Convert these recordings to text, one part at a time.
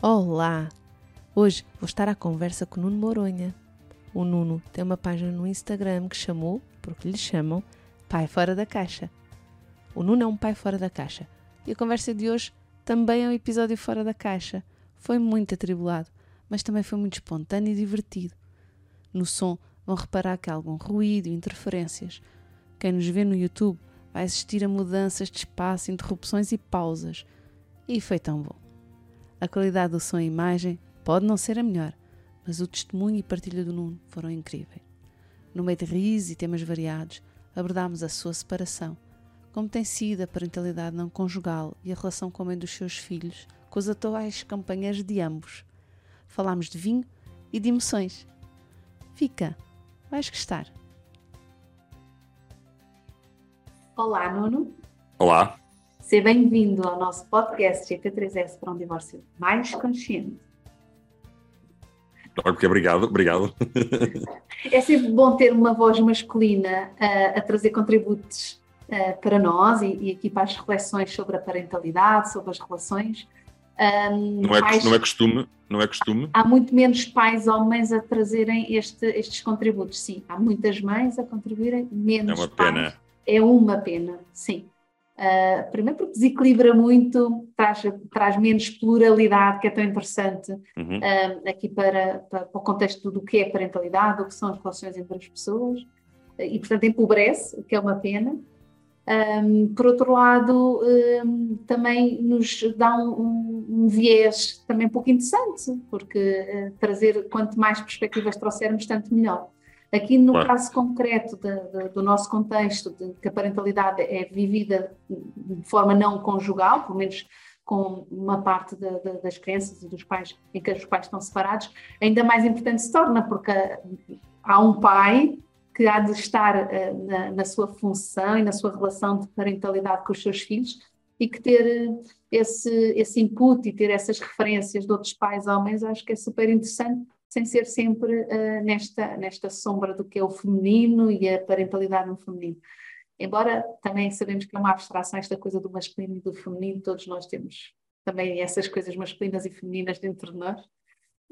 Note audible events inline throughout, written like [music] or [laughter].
Olá! Hoje vou estar à conversa com o Nuno Moronha. O Nuno tem uma página no Instagram que chamou, porque lhe chamam, Pai Fora da Caixa. O Nuno é um pai fora da caixa. E a conversa de hoje também é um episódio fora da caixa. Foi muito atribulado, mas também foi muito espontâneo e divertido. No som vão reparar que há algum ruído e interferências. Quem nos vê no YouTube vai assistir a mudanças de espaço, interrupções e pausas. E foi tão bom. A qualidade do som e imagem pode não ser a melhor, mas o testemunho e partilha do Nuno foram incríveis. No meio de risos e temas variados, abordámos a sua separação, como tem sido a parentalidade não conjugal e a relação com a mãe dos seus filhos, com os atuais companheiros de ambos. Falámos de vinho e de emoções. Fica, vais gostar. Olá, Nuno. Olá. Seja bem-vindo ao nosso podcast GP3S para um divórcio mais consciente. Ok, obrigado, obrigado. [laughs] É sempre bom ter uma voz masculina uh, a trazer contributos uh, para nós e, e, aqui para as reflexões sobre a parentalidade, sobre as relações. Um, não, é, pais, não é costume, não é costume. Há muito menos pais homens a trazerem este, estes contributos, sim. Há muitas mães a contribuírem, menos É uma pais. pena. É uma pena, sim. Uh, primeiro porque desequilibra muito, traz, traz menos pluralidade, que é tão interessante Uhum. uh, aqui para, para, para o contexto do que é parentalidade, do que são as relações entre as pessoas, e portanto empobrece, o que é uma pena. Um, por outro lado, um, também nos dá um, um- um viés também um pouco interessante, porque uh, trazer quanto mais perspectivas trouxermos, tanto melhor. Aqui no Claro. caso concreto do nosso contexto, de que a parentalidade é vivida de forma não conjugal, pelo menos com uma parte da- da- das crianças e dos pais em que os pais estão separados, ainda mais importante se torna, porque há um pai que há de estar eh, na, na sua função e na sua relação de parentalidade com os seus filhos e que ter eh, esse, esse input e ter essas referências de outros pais homens, acho que é super interessante, sem ser sempre eh, nesta, nesta sombra do que é o feminino e a parentalidade no feminino. Embora também sabemos que é uma abstração esta coisa do masculino e do feminino, todos nós temos também essas coisas masculinas e femininas dentro de nós.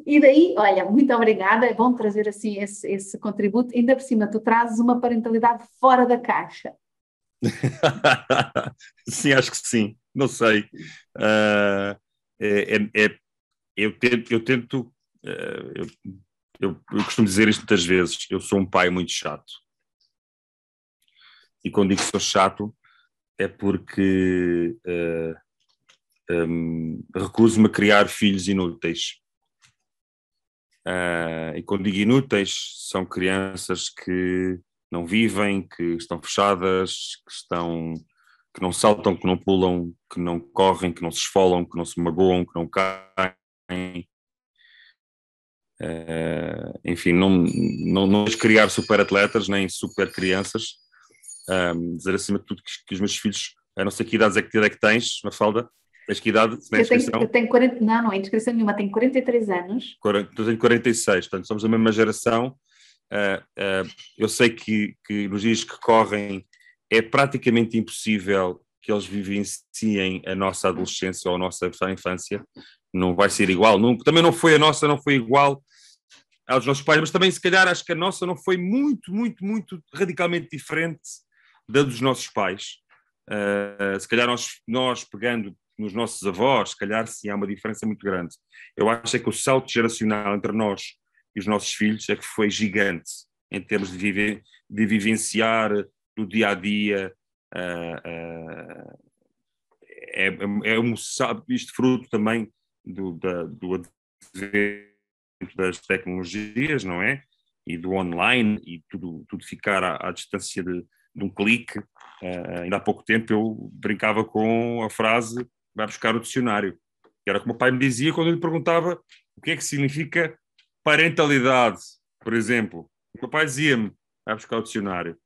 E daí, olha, muito obrigada, é bom trazer assim esse, esse contributo. Ainda por cima, tu trazes uma parentalidade fora da caixa. [laughs] sim, acho que sim. Não sei. Ah, é, é- eu tento, eu, tento eu, eu- eu costumo dizer isto muitas vezes. Eu sou um pai muito chato. E quando digo que sou chato, é porque ah, hum, recuso-me a criar filhos inúteis. Ah, e quando digo inúteis, são crianças que não vivem, que estão fechadas, que estão que não saltam, que não pulam, que não correm, que não se esfolam, que não se magoam, que não caem. Eh, enfim, não, não, não criar super atletas nem super crianças. Ahm, dizer acima de tudo que, que os meus filhos, a não sei que idades é que, idade é que tens, Mafalda? Tens que idade? Na Eu tenho, eu tenho 40, não, não é inscrição nenhuma, tenho 43 anos. Quaren- eu tenho 46, portanto somos da mesma geração. Ah, ah, eu sei que, que nos dias que correm é praticamente impossível que eles vivenciem a nossa adolescência ou a nossa infância não vai ser igual. Não, também não foi a nossa, não foi igual aos nossos pais, mas também se calhar acho que a nossa não foi muito, muito, muito radicalmente diferente da dos nossos pais. Uh, se calhar nós, nós pegando nos nossos avós, se calhar sim há uma diferença muito grande. Eu acho é que o salto geracional entre nós e os nossos filhos é que foi gigante em termos de, viver, de vivenciar do dia a dia. Uh, uh, é, é um, isto fruto também do, da, do advento das tecnologias, não é? E do online e tudo, tudo ficar à, à distância de, de, um clique. Uh, ainda há pouco tempo eu brincava com a frase vai buscar o dicionário. Que era como o pai me dizia quando eu lhe perguntava o que é que significa parentalidade, por exemplo. O meu pai dizia-me vai buscar o dicionário.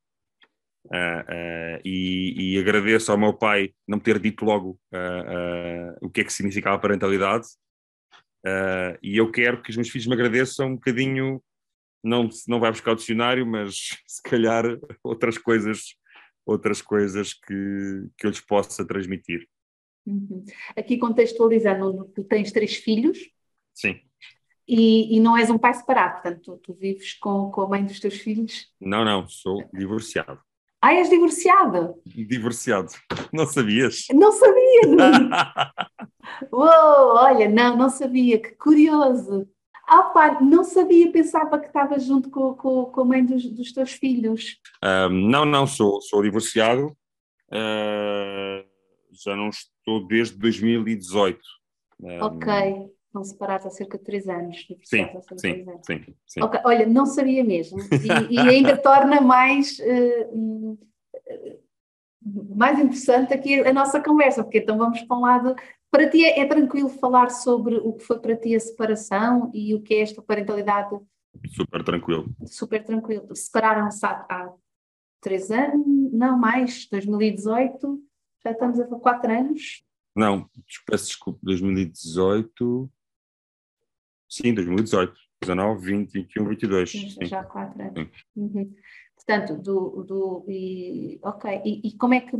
Uh, uh, e, e, agradeço ao meu pai não ter dito logo uh, o que é que significava parentalidade. e eu quero que os meus filhos me agradeçam um bocadinho, não, não vai buscar o dicionário, mas [laughs] se calhar outras coisas, outras coisas que, que eu lhes possa transmitir. Uhum. Aqui contextualizando, tu tens três filhos. Sim. E, e, não és um pai separado, portanto, tu, tu, vives com, com a mãe dos teus filhos? Não, não, sou divorciado. Ah, és divorciado? Divorciado. Não sabias? Não sabia! [laughs] Não. Uou, olha, não, não sabia, que curioso. Ah, pá, não sabia, pensava que estava junto com, com, com a mãe dos, dos teus filhos. Um, não, não, sou, sou divorciado. Uh, já não estou desde 2018. Um, ok, estão separados há cerca de três anos. Sim, sim, anos. sim, sim. Okay. Olha, não sabia mesmo. E, e ainda torna mais, uh, mais interessante aqui a nossa conversa, porque então vamos para um lado. Para ti é, é tranquilo falar sobre o que foi para ti a separação e o que é esta parentalidade? Super tranquilo. Super tranquilo. Separaram-se há, há três anos, não mais, 2018, já estamos a quatro anos. Não, peço desculpa, 2018. Sim, 2018. 19, 20, 21, 22. Sim, sim. Já há quatro anos. Uhum. Portanto, do, do, e, ok, e, e, como é que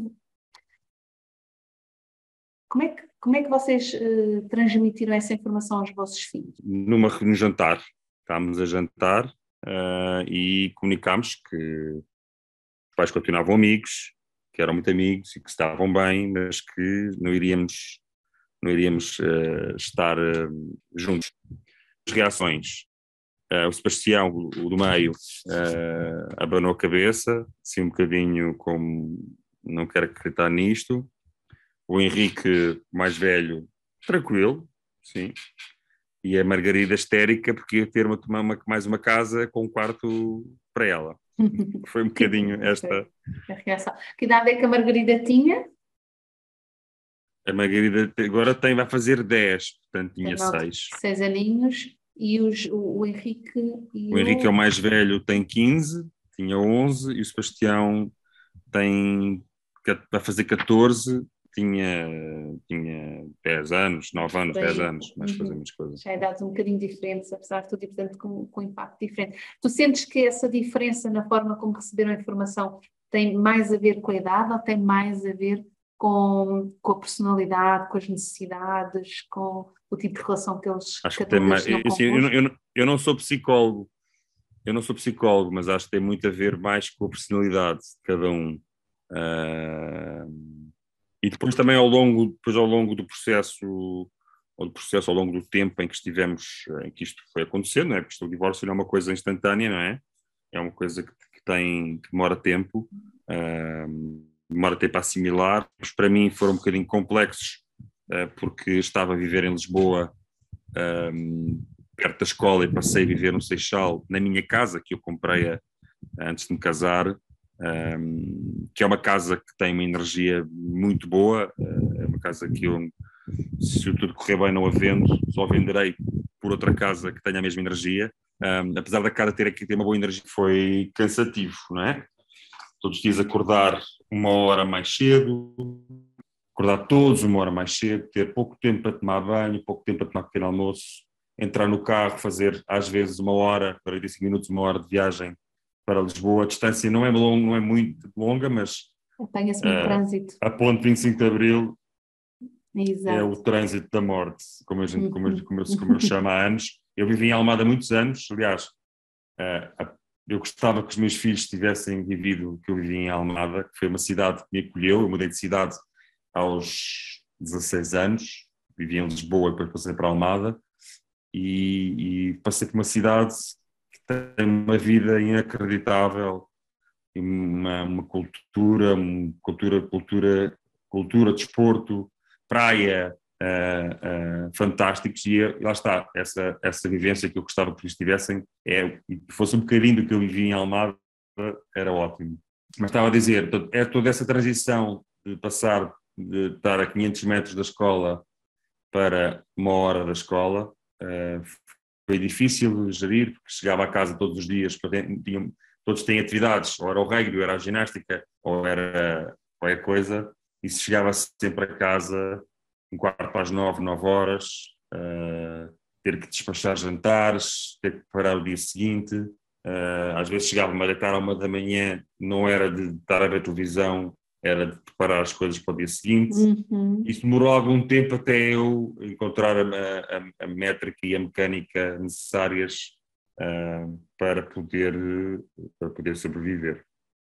como é que, como é que vocês uh, transmitiram essa informação aos vossos filhos? Numa, num jantar. Estávamos a jantar uh, e comunicámos que os pais continuavam amigos, que eram muito amigos e que estavam bem, mas que não iríamos, não iríamos uh, estar juntos. As reações. Uh, o Sebastião, o, do meio, abanou a cabeça, assim um bocadinho como não quero acreditar nisto. O Henrique, mais velho, tranquilo, sim. E a Margarida histérica, porque ia ter uma, uma, mais uma casa com um quarto para ela. [laughs] Foi um bocadinho esta. A reação. Que idade é que a Margarida tinha? A Margarida agora tem, vai fazer 10, portanto tinha 6. 6 aninhos e os, o, o Henrique. o, o Henrique é o mais velho, tem 15, tinha 11, e o Sebastião tem, vai fazer 14 tinha, tinha 10 anos, 9 anos, Bem, 10 anos, mas uhum. fazemos coisas. Já idades um bocadinho diferentes, apesar de tudo, e portanto com, com impacto diferente. Tu sentes que essa diferença na forma como receberam a informação tem mais a ver com a idade ou tem mais a ver com, com a personalidade, com as necessidades, com o tipo de relação que eles acho que tem mais, eu, assim, eu, eu, eu não sou psicólogo, eu não sou psicólogo, mas acho que tem muito a ver mais com a personalidade de cada um. Uh, e depois também ao longo, depois ao longo do processo, ou do processo ao longo do tempo em que estivemos, em que isto foi acontecendo, não é? Porque o divórcio não é uma coisa instantânea, não é? É uma coisa que, que tem, que demora tempo, uh, demora tempo a assimilar, mas para mim foram um bocadinho complexos, uh, porque estava a viver em Lisboa, uh, perto da escola, e passei a viver no Seixal, na minha casa, que eu comprei a, antes de me casar, um, que é uma casa que tem uma energia muito boa, uh, é uma casa que eu, se tudo correr bem, não a vendo, só venderei por outra casa que tenha a mesma energia. Um, apesar da casa ter aqui ter uma boa energia, foi cansativo, não é? Todos os dias acordar uma hora mais cedo, acordar todos uma hora mais cedo, ter pouco tempo para tomar banho, pouco tempo para tomar pequeno almoço, entrar no carro, fazer às vezes uma hora, 45 minutos, uma hora de viagem para Lisboa. A distância não é, long, não é muito longa, mas Apanha-se um uh, trânsito. A ponte 25 de Abril Exato. é o trânsito da morte, como, a gente, como, eu, [laughs] como, eu, como eu chamo há anos. Eu vivi em Almada há muitos anos, aliás, uh, eu gostava que os meus filhos tivessem vivido o que eu vivi em Almada, que foi uma cidade que me acolheu. Eu mudei de cidade aos 16 anos, vivi em Lisboa, depois passei para Almada e, e passei por uma cidade que tem uma vida inacreditável, uma, uma cultura, uma cultura, cultura, cultura, desporto, praia, uh, uh, fantásticos e lá está, essa, essa vivência que eu gostava que eles tivessem, é, que fosse um bocadinho do que eu vivi em Almada, era ótimo. Mas estava a dizer, é toda essa transição de passar de estar a 500 metros da escola para uma hora da escola, uh, foi difícil gerir, porque chegava a casa todos os dias, todos têm atividades, ou era o rugby, ou era a ginástica, ou era qualquer coisa, e se chegava sempre a casa um quarto para as nove, nove horas, uh, ter que despachar jantares, ter que preparar o dia seguinte, uh, às vezes chegava-me a deitar à uma da manhã, não era de estar a ver televisão, era de preparar as coisas para o dia seguinte. Uhum. Isso demorou algum tempo até eu encontrar a, a, a métrica e a mecânica necessárias uh, para, poder, para poder sobreviver.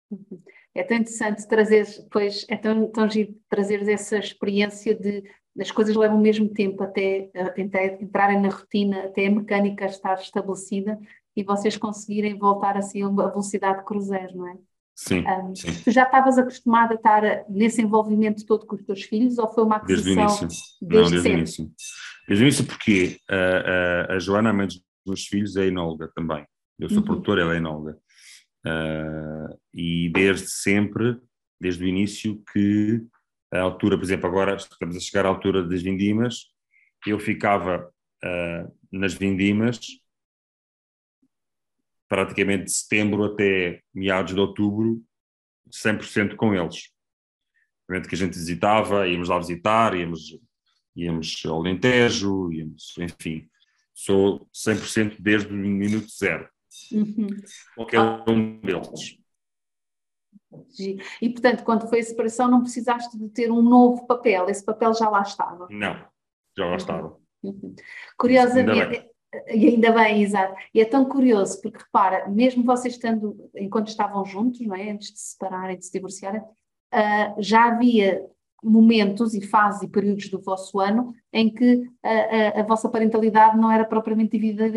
Uhum. É tão interessante trazer, pois, é tão, tão giro trazeres essa experiência de as coisas levam o mesmo tempo até, até entrarem na rotina, até a mecânica estar estabelecida e vocês conseguirem voltar assim a velocidade de cruzeiro, não é? Sim, um, sim. Tu já estavas acostumada a estar nesse envolvimento todo com os teus filhos ou foi uma aquisição? Desde o início. Desde Não, desde o início. Desde o início porque a, a, a Joana, a mãe dos meus filhos, é enóloga também. Eu sou uhum. produtor, ela é enóloga. Uh, e desde sempre, desde o início, que a altura, por exemplo, agora estamos a chegar à altura das vindimas, eu ficava uh, nas vindimas praticamente de setembro até meados de outubro, 100% com eles. Obviamente que a gente visitava, íamos lá visitar, íamos, íamos ao Alentejo, íamos, enfim, sou 100% desde o minuto zero. Uhum. Qualquer um deles. E, portanto, quando foi a separação, não precisaste de ter um novo papel, esse papel já lá estava. Não, já lá uhum. estava. Uhum. Curiosamente, e ainda bem, exato. E é tão curioso, porque repara, mesmo vocês estando, enquanto estavam juntos, não é? antes de se separarem, de se divorciarem, uh, já havia momentos e fases e períodos do vosso ano em que a, a, a vossa parentalidade não era propriamente dividida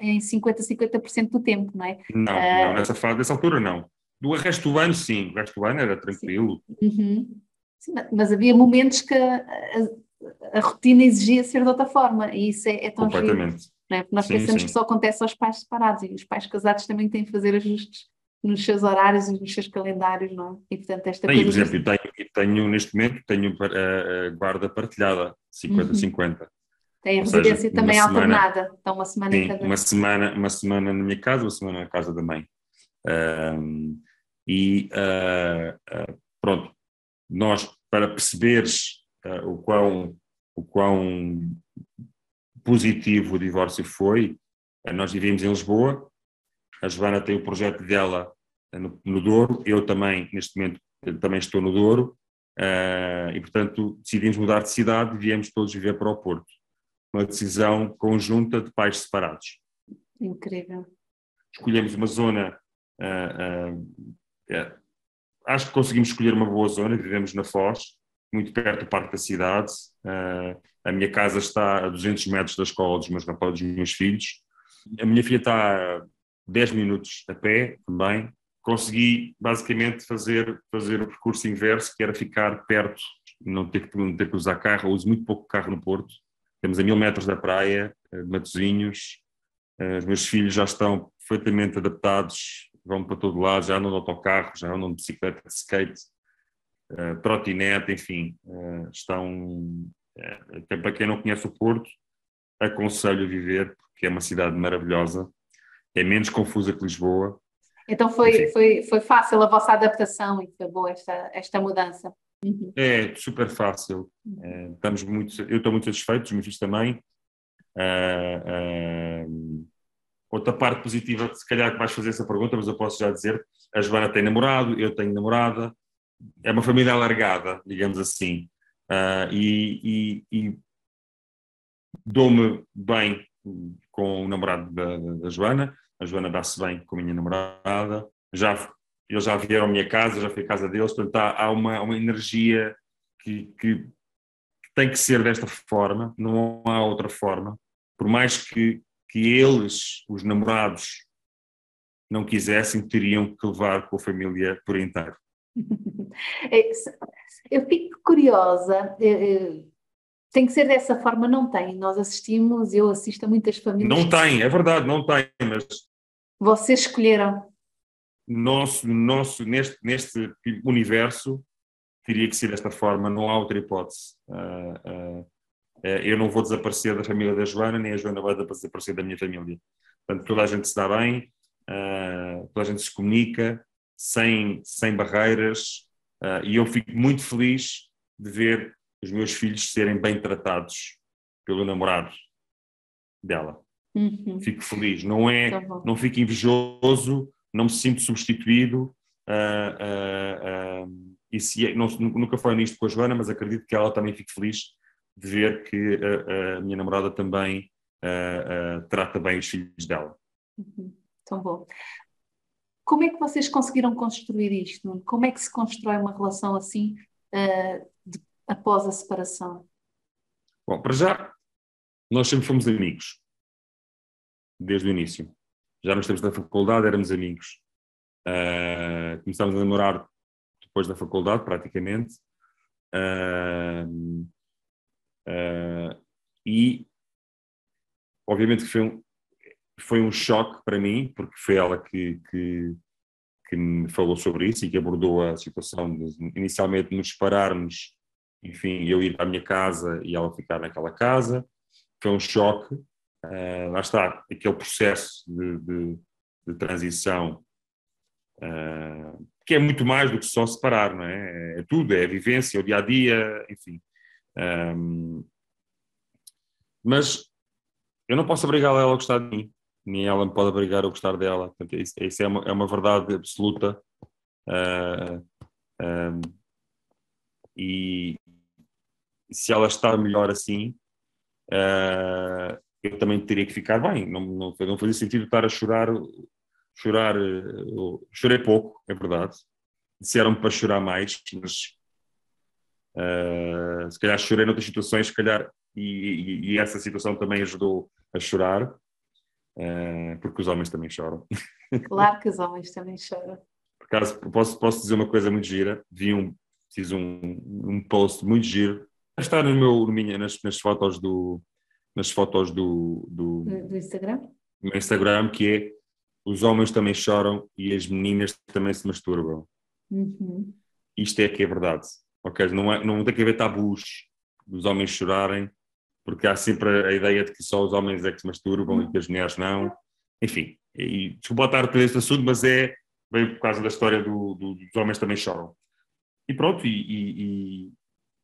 em 50% 50% do tempo, não é? Não, uh, não, nessa fase, nessa altura não. Do resto do ano, sim, o resto do ano era tranquilo. Uhum. Sim, mas havia momentos que a, a, rotina exigia ser de outra forma, e isso é, é tão Completamente. Giro, é? Porque nós sim, pensamos sim. que só acontece aos pais separados, e os pais casados também têm que fazer ajustes nos seus horários e nos seus calendários, não é? E portanto esta Tem, coisa... Por exemplo, eu tenho, tenho, neste momento, tenho a, a guarda partilhada, 50-50. Uhum. Tem a residência também alternada, então uma semana sim, em cada... uma semana, uma semana na minha casa, uma semana na casa da mãe. Um, e uh, uh, pronto, nós, para perceberes uh, o, quão, o quão positivo o divórcio foi, nós vivemos em Lisboa, a Joana tem o projeto dela no, no Douro, eu também, neste momento, também estou no Douro, e portanto decidimos mudar de cidade e viemos todos viver para o Porto. Uma decisão conjunta de pais separados. Incrível. Escolhemos uma zona Uh, uh, é, acho que conseguimos escolher uma boa zona, vivemos na Foz, muito perto do parque da cidade. Uh, a minha casa está a 200 metros da escola dos meus rapazes, dos meus filhos. A minha filha está a 10 minutos a pé também. Consegui basicamente fazer, fazer o percurso inverso, que era ficar perto, não ter não ter que usar carro. Eu uso muito pouco carro no Porto. Temos a mil metros da praia, de Matosinhos. Os meus filhos já estão perfeitamente adaptados vão para todo lado, já andam de autocarro, já andam de bicicleta, de skate, uh, trotinete, enfim, uh, estão, uh, para quem não conhece o Porto, aconselho a viver, porque é uma cidade maravilhosa, é menos confusa que Lisboa. Então foi, foi, foi fácil a vossa adaptação e foi boa esta, esta mudança? Uhum. É super fácil, uhum. estamos muito, eu estou muito satisfeito, os meus filhos também, Uh, uh, Outra parte positiva, se calhar que vais fazer essa pergunta, mas eu posso já dizer, a Joana tem namorado, eu tenho namorada, é uma família alargada, digamos assim, uh, e, e, e dou-me bem com o namorado da, da Joana, a Joana dá-se bem com a minha namorada, já, eles já vieram à minha casa, já fui à casa deles, portanto há, há uma, uma energia que, que, tem que ser desta forma, não há outra forma, por mais que, que eles, os namorados, não quisessem, teriam que levar com a família por inteiro. [laughs] É, eu fico curiosa, tem que ser dessa forma, não tem. Nós assistimos, eu assisto a muitas famílias. Não tem, é verdade, não tem, mas. Vocês escolheram. Nosso, nosso, neste, neste universo, teria que ser desta forma, não há outra hipótese. Uh, uh, eu não vou desaparecer da família da Joana, nem a Joana vai desaparecer da minha família. Portanto, toda a gente se dá bem, uh, toda a gente se comunica, sem, sem barreiras, e eu fico muito feliz de ver os meus filhos serem bem tratados pelo namorado dela. Uhum. Fico feliz, não é, tá não fico invejoso, não me sinto substituído. Uh, uh, uh, e se, é, não, nunca foi nisto com a Joana, mas acredito que ela também fique feliz ver que a, minha namorada também trata bem os filhos dela. Uhum. Tão bom. Como é que vocês conseguiram construir isto? Como é que se constrói uma relação assim de após a separação? Bom, para já, nós sempre fomos amigos, desde o início. Já nos tempos da faculdade éramos amigos. Uh, começámos a namorar depois da faculdade, praticamente. Uh, uh, e, obviamente, que foi um, foi um choque para mim, porque foi ela que, que, que me falou sobre isso e que abordou a situação de, inicialmente, nos separarmos enfim, eu ir para a minha casa e ela ficar naquela casa. Foi um choque. Uh, lá está, aquele processo de, de, de transição, uh, que é muito mais do que só separar, não é? É tudo, é a vivência, é o dia a dia, enfim. Um, mas eu não posso obrigar ela a gostar de mim, nem ela me pode obrigar a gostar dela. Portanto, isso, isso é, uma, é uma verdade absoluta. Uh, um, e, se ela está melhor assim, uh, eu também teria que ficar bem. Não, não, não fazia sentido estar a chorar, chorar, uh, chorei pouco, é verdade. Disseram-me para chorar mais, mas uh, se calhar chorei noutras situações, se calhar, e, e, e essa situação também ajudou a chorar, porque os homens também choram. [laughs] Claro que os homens também choram. Por acaso, posso, posso dizer uma coisa muito gira, vi um, fiz um, um post muito giro Está no meu, no minha, nas, nas fotos do nas fotos do, do, do Instagram? No Instagram, que é os homens também choram e as meninas também se masturbam. Uhum. Isto é que é verdade. Ok? Não, é, não tem que haver tabus dos homens chorarem, porque há sempre a ideia de que só os homens é que se masturbam e que as mulheres não. Enfim, e, desculpa estar por este assunto, mas é bem por causa da história do, do, dos homens também choram. E pronto, e,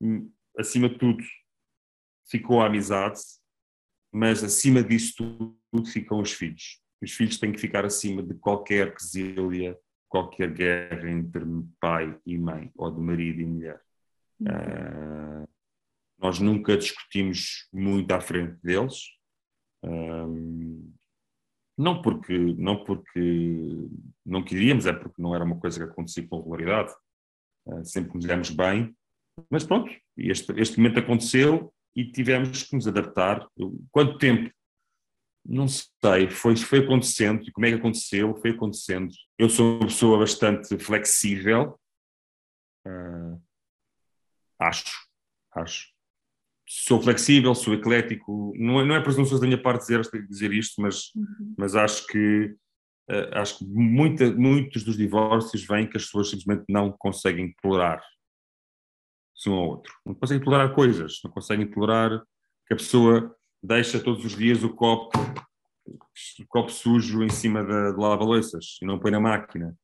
e, acima de tudo, ficou a amizade, mas acima disso tudo ficam os filhos. Os filhos têm que ficar acima de qualquer quesilha, qualquer guerra entre pai e mãe, ou de marido e mulher. Uh, nós nunca discutimos muito à frente deles, uh, não porque não porque não queríamos, é porque não era uma coisa que acontecia com regularidade. Uh, sempre nos demos bem, mas pronto, este, este momento aconteceu e tivemos que nos adaptar. Quanto tempo? Não sei, foi, foi acontecendo. E como é que aconteceu? Foi acontecendo. Eu sou uma pessoa bastante flexível. Uh, acho, acho. Sou flexível, sou eclético. Não é, não é presunções da minha parte dizer, dizer isto, mas, uhum. mas acho que uh, acho que muita, muitos dos divórcios vêm que as pessoas simplesmente não conseguem tolerar um ao outro. Não conseguem tolerar coisas, não conseguem tolerar que a pessoa deixa todos os dias o copo, o copo sujo em cima da, de lava-louças e não põe na máquina.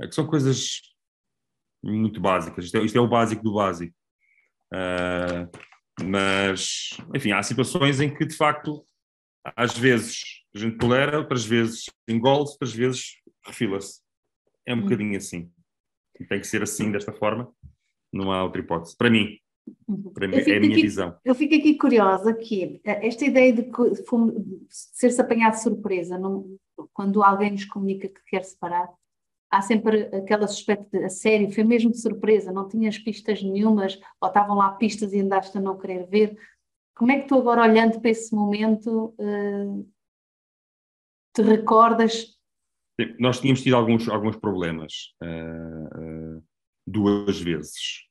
É que são coisas muito básicas. Isto é, isto é o básico do básico. Uh, mas, enfim, há situações em que, de facto, às vezes a gente tolera, outras vezes engole-se, outras vezes refila-se. É um hum. bocadinho assim. tem que ser assim, desta forma, não há outra hipótese. Para mim, Uhum. para mim é a minha aqui- visão. Eu fico aqui curiosa que eh, esta ideia de ser-se apanhado de surpresa, não- quando alguém nos comunica que quer separar, há sempre aquela suspeita de, a sério, foi mesmo de surpresa, não tinhas pistas nenhumas, ou estavam lá pistas e andaste a não querer ver. Como é que tu agora, olhando para esse momento, eh, te recordas? Nós tínhamos tido alguns, alguns problemas ah, ah, duas vezes.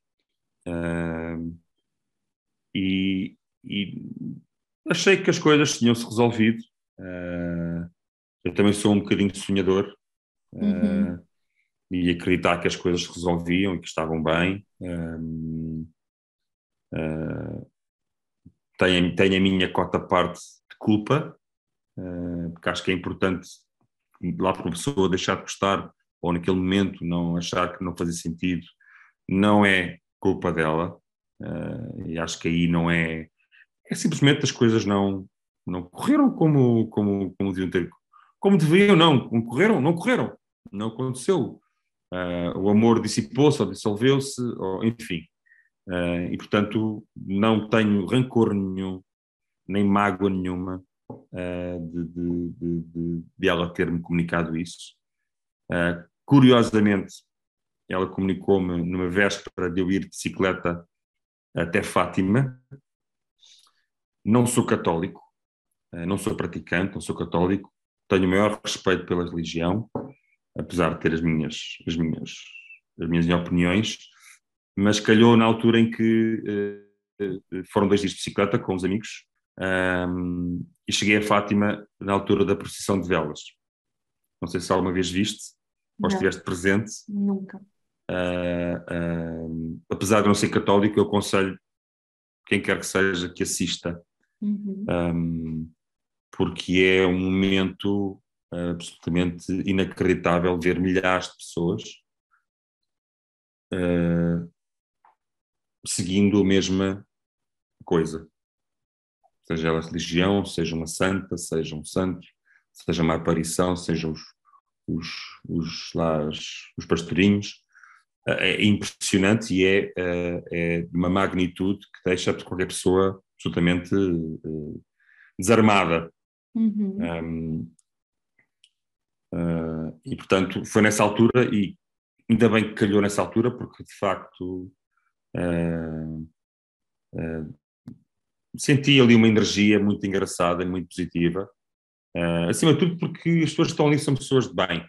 E, e achei que as coisas tinham-se resolvido. Eu também sou um bocadinho sonhador Uhum. E acreditar que as coisas se resolviam e que estavam bem. Ah, ah, tenho, tenho a minha cota parte de culpa, ah, porque acho que é importante lá para uma pessoa deixar de gostar ou naquele momento não achar que não fazia sentido, não é culpa dela. eh, e acho que aí não é. É simplesmente as coisas não, não correram como, como, como deviam ter. Como deveriam. Não correram, não correram. Não aconteceu. Eh, o amor dissipou-se ou dissolveu-se, enfim. Eh, e portanto, não tenho rancor nenhum, nem mágoa nenhuma uh, de, de, de, de, ela ter-me comunicado isso. Uh, curiosamente, ela comunicou-me numa véspera de eu ir de bicicleta até Fátima. Não sou católico, uh, não sou praticante, não sou católico, tenho o maior respeito pela religião, apesar de ter as minhas, as minhas, as minhas opiniões, mas calhou na altura em que uh, foram dois dias de bicicleta com os amigos um, e cheguei a Fátima na altura da procissão de velas. Não sei se alguma vez viste ou Não. estiveste presente. Nunca. Uh, uh, apesar de não ser católico, eu aconselho quem quer que seja que assista, Uhum. um, porque é um momento absolutamente inacreditável ver milhares de pessoas uh, seguindo a mesma coisa seja ela religião, seja uma santa, seja um santo, seja uma aparição, sejam os, os, os, lá, os, os pastorinhos. É impressionante e é, é de uma magnitude que deixa qualquer pessoa absolutamente uh, desarmada. Uhum. Um, uh, e, portanto, foi nessa altura, e ainda bem que calhou nessa altura, porque de facto uh, senti ali uma energia muito engraçada, muito positiva. Uh, acima de tudo porque as pessoas que estão ali são pessoas de bem.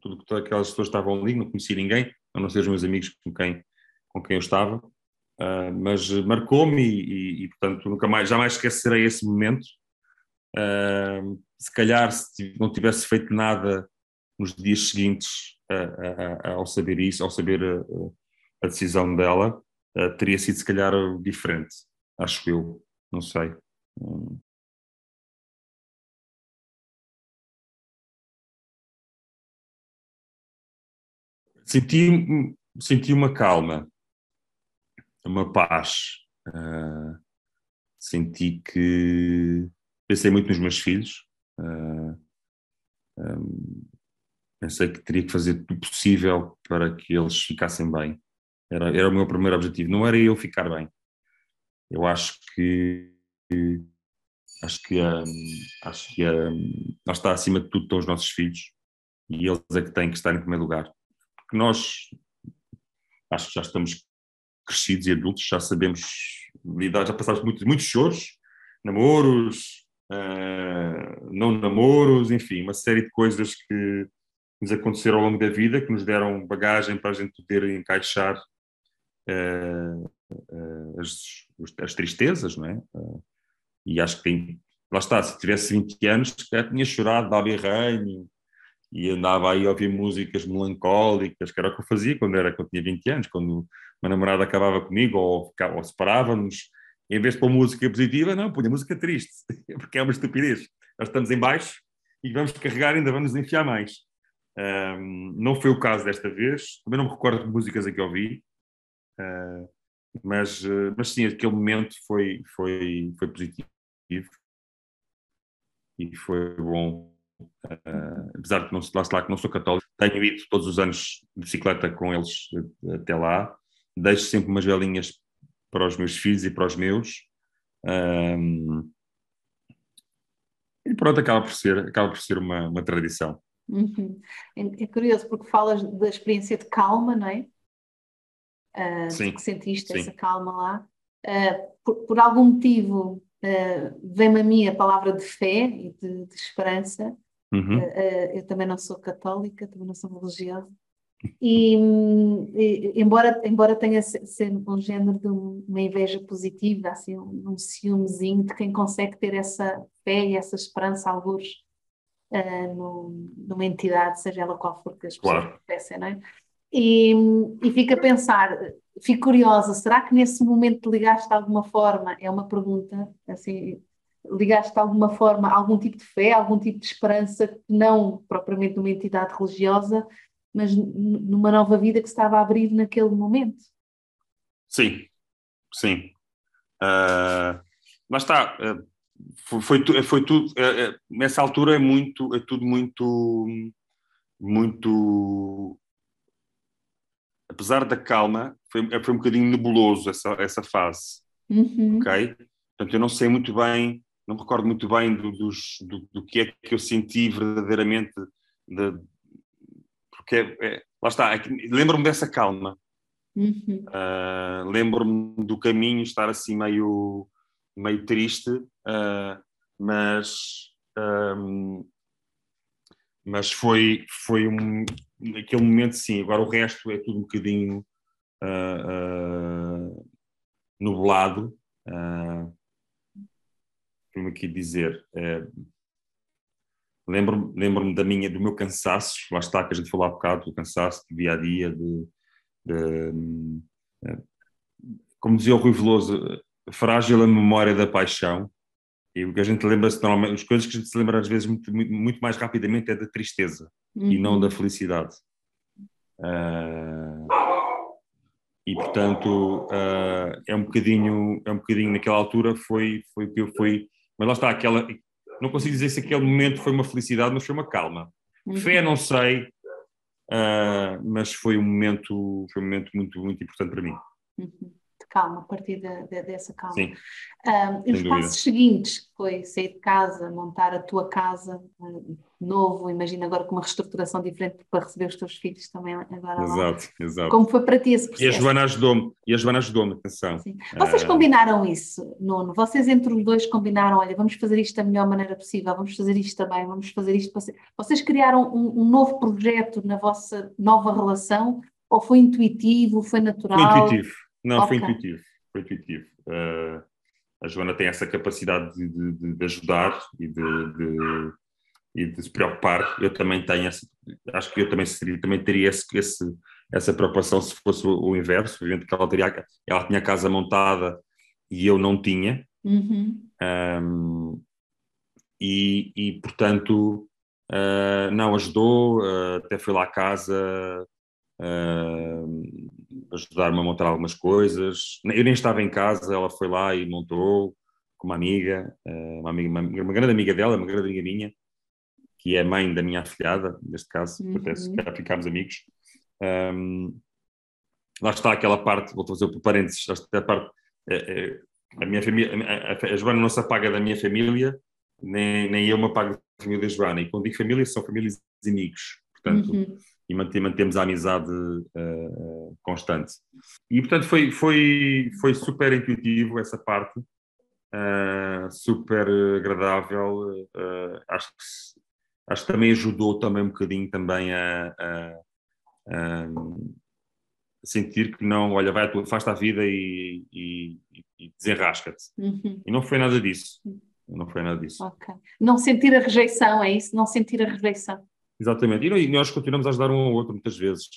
Tudo que aquelas pessoas estavam ali, não conheci ninguém, a não ser os meus amigos com quem, com quem eu estava, uh, mas marcou-me e, e, e, portanto, nunca mais, jamais esquecerei esse momento. Uh, se calhar, se não tivesse feito nada nos dias seguintes ao saber isso, ao saber a, a decisão dela, teria sido se calhar diferente acho eu, não sei. Hum. Senti, senti uma calma, uma paz. Uh, senti que pensei muito nos meus filhos. Uh, um, pensei que teria que fazer tudo possível para que eles ficassem bem. Era, era o meu primeiro objetivo. Não era eu ficar bem eu acho que acho que um, acho que um, nós está acima de tudo estão os nossos filhos e eles é que têm que estar em primeiro lugar porque nós acho que já estamos crescidos e adultos já sabemos lidar já passámos muitos muitos choros namoros uh, não namoros enfim uma série de coisas que nos aconteceram ao longo da vida que nos deram bagagem para a gente poder encaixar uh, uh, as, as, tristezas, não é? E acho que tem, lá está, se tivesse 20 anos, já tinha chorado, dava reino e andava aí a ouvir músicas melancólicas, que era o que eu fazia quando, era, quando tinha 20 anos, quando uma namorada acabava comigo ou, ou separávamos, em vez de pôr música positiva, não, punha música triste, [laughs] porque é uma estupidez. Nós estamos em baixo e vamos carregar, ainda vamos enfiar mais. Um, não foi o caso desta vez, também não me recordo de músicas a que ouvi, Uh, mas, uh, mas sim, aquele momento foi, foi, foi positivo e foi bom uh, apesar de não, lá está, que não sou católico, tenho ido todos os anos de bicicleta com eles até lá, deixo sempre umas velinhas para os meus filhos e para os meus. Um, e pronto, acaba por ser, acaba por ser uma, uma tradição. Uhum. É, é, curioso porque falas da experiência de calma, não é? Uh, sim, que sentiste sim. essa calma lá. Uh, por, por, algum motivo uh, vem-me a mim a palavra de fé e de, de esperança. Uhum. eu também não sou católica, também não sou religiosa. E, e, embora, embora tenha sido um género de uma inveja positiva, assim, um, um ciúmezinho de quem consegue ter essa fé e essa esperança, alguns, uh, no, numa entidade, seja ela qual for que as pessoas claro. não é? E, e fico a pensar, fico curiosa, será que nesse momento ligaste de alguma forma, é uma pergunta, assim, ligaste de alguma forma a algum tipo de fé, algum tipo de esperança, não propriamente numa entidade religiosa, mas numa nova vida que se estava a abrir naquele momento? Sim, sim. Uh, mas está, uh, foi, foi, foi tudo, uh, nessa altura é muito, é tudo muito, muito apesar da calma, foi, foi um bocadinho nebuloso essa, essa fase. Uhum. Ok? Portanto, eu não sei muito bem, não me recordo muito bem do, dos, do, do que é que eu senti verdadeiramente, de, porque é, é, lá está, é lembro-me dessa calma. Uhum. Uh, lembro-me do caminho estar assim meio, meio triste, uh, mas, um, mas foi, foi um, naquele momento sim, agora o resto é tudo um bocadinho uh, nublado. Uh, como aqui dizer? Lembro-me lembro da minha, do meu cansaço, lá está que a gente falou há bocado, do cansaço de dia a dia, de, de, de como dizia o Rui Veloso, frágil a memória da paixão. E o que a gente lembra-se normalmente, as coisas que a gente se lembra às vezes muito, muito, muito mais rapidamente é da tristeza uhum. e não da uhum. felicidade. Uh, e portanto uh, é um bocadinho é um bocadinho naquela altura foi foi que eu fui mas lá está aquela não consigo dizer se aquele momento foi uma felicidade mas foi uma calma. Uhum. fé não sei uh, mas foi um momento foi um momento muito muito importante para mim. Uhum calma, a partir de, de, dessa calma. Sim, um, os passos seguintes foi sair de casa, montar a tua casa um, novo, imagina agora com uma reestruturação diferente para receber os teus filhos também agora Exato, lá. exato. Como foi para ti esse processo? E a Joana ajudou-me, e a Joana ajudou-me, atenção. Sim. Vocês uh... combinaram isso, Nuno? Vocês entre os dois combinaram, olha, vamos fazer isto da melhor maneira possível, vamos fazer isto também, vamos fazer isto. Vocês criaram um, um novo projeto na vossa nova relação ou foi intuitivo, foi natural? Foi intuitivo não, okay. foi intuitivo. Foi intuitivo. Uh, a Joana tem essa capacidade de, de, de ajudar e de, e de, se preocupar. Eu também tenho essa, acho que eu também, seria, também teria esse, esse, essa preocupação se fosse o, o inverso. Obviamente que ela, teria, ela tinha a casa montada e eu não tinha. Uhum. Um, e, e, portanto, uh, não ajudou, uh, até foi lá à casa, uh, ajudar-me a montar algumas coisas. Eu nem estava em casa, ela foi lá e montou com uma amiga, uh, uma, amiga uma, uma, grande amiga dela, uma grande amiga minha, que é mãe da minha afilhada, neste caso, uhum. até já ficámos amigos. Um, lá está aquela parte, vou fazer o parênteses, a parte, uh, a minha família, a, a, Joana não se apaga da minha família, nem, nem eu me apago da família da Joana. E quando digo família, são famílias e amigos. Portanto, uhum e mantemos a amizade uh, constante. E, portanto, foi, foi, foi super intuitivo essa parte, uh, super agradável. Uh, acho, que, acho que também ajudou também um bocadinho também a, a, a sentir que não, olha, vai, faz-te a vida e, e, e desenrasca-te. Uhum. E não foi nada disso. Não foi nada disso. Ok. Não sentir a rejeição, é isso? Não sentir a rejeição. Exatamente. E nós continuamos a ajudar um ao outro muitas vezes.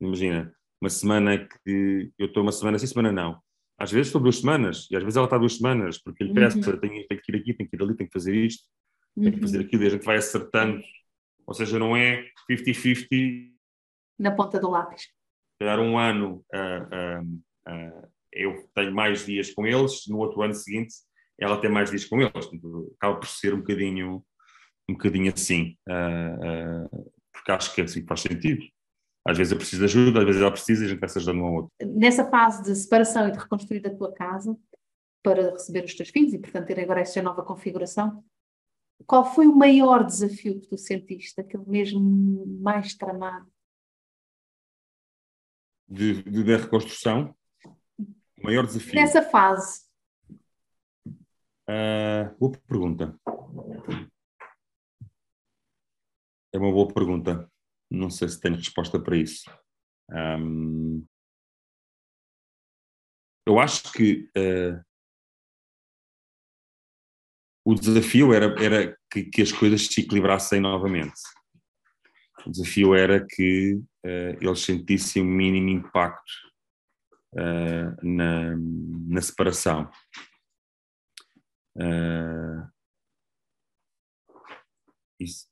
Imagina, uma semana que eu estou uma semana sim, semana não. Às vezes estou duas semanas, e às vezes ela está duas semanas, porque lhe interessa, uhum. tenho, tenho que ir aqui, tenho que ir ali, tenho que fazer isto, uhum. tenho que fazer uhum. aquilo, e a gente vai acertando. Ou seja, não é 50-50. Na ponta do lápis. Dar um ano, uh, uh, uh, eu tenho mais dias com eles, no outro ano seguinte ela tem mais dias com eles. Acaba por ser um bocadinho um bocadinho assim, uh, uh, porque acho que é assim que faz sentido. Às vezes eu preciso de ajuda, às vezes ela precisa e a gente vai se ajudando um ao outro. Nessa fase de separação e de reconstruir a tua casa para receber os teus filhos e, portanto, ter agora esta nova configuração, qual foi o maior desafio que tu sentiste, aquele mesmo mais tramado? De, de, da reconstrução? O maior desafio? Nessa fase. Uh, boa pergunta. É uma boa pergunta. Não sei se tenho resposta para isso. Um, eu acho que uh, o desafio era, era que, que, as coisas se equilibrassem novamente. O desafio era que uh, eles sentissem o mínimo impacto uh, na, na, separação. Uh, isso,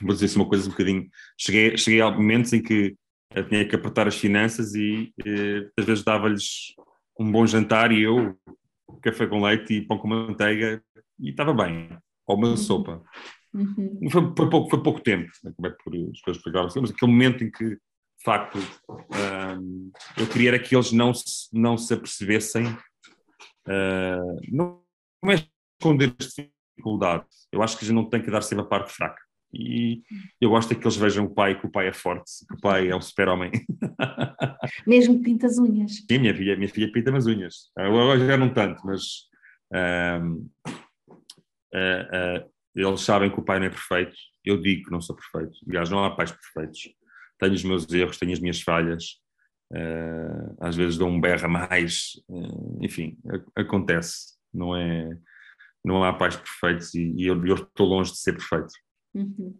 vou dizer assim uma coisa um bocadinho. Cheguei, cheguei a momentos em que tinha que apertar as finanças e às vezes dava-lhes um bom jantar e eu café com leite e pão com manteiga e estava bem. Ou uma uhum. sopa. Uhum. Foi, foi, pouco, foi pouco tempo, acabei por as coisas pegaram mas aquele momento em que, de facto, um, eu queria era que eles não se, não se apercebessem, uh, não, não é esconder as dificuldades, eu acho que a gente não tem que dar sempre a parte fraca. E eu gosto é que eles vejam o pai, que o pai é forte, que o pai é um super-homem. [laughs] Mesmo que pinta as unhas. Sim, minha filha, minha filha pinta as unhas. Agora já não tanto, mas uh, uh, eles sabem que o pai não é perfeito. Eu digo que não sou perfeito. Aliás, não há pais perfeitos. Tenho os meus erros, tenho as minhas falhas. Uh, às vezes dou um berro a mais. enfim, acontece. Não é não há pais perfeitos e, e eu, eu, estou longe de ser perfeito. Uhum.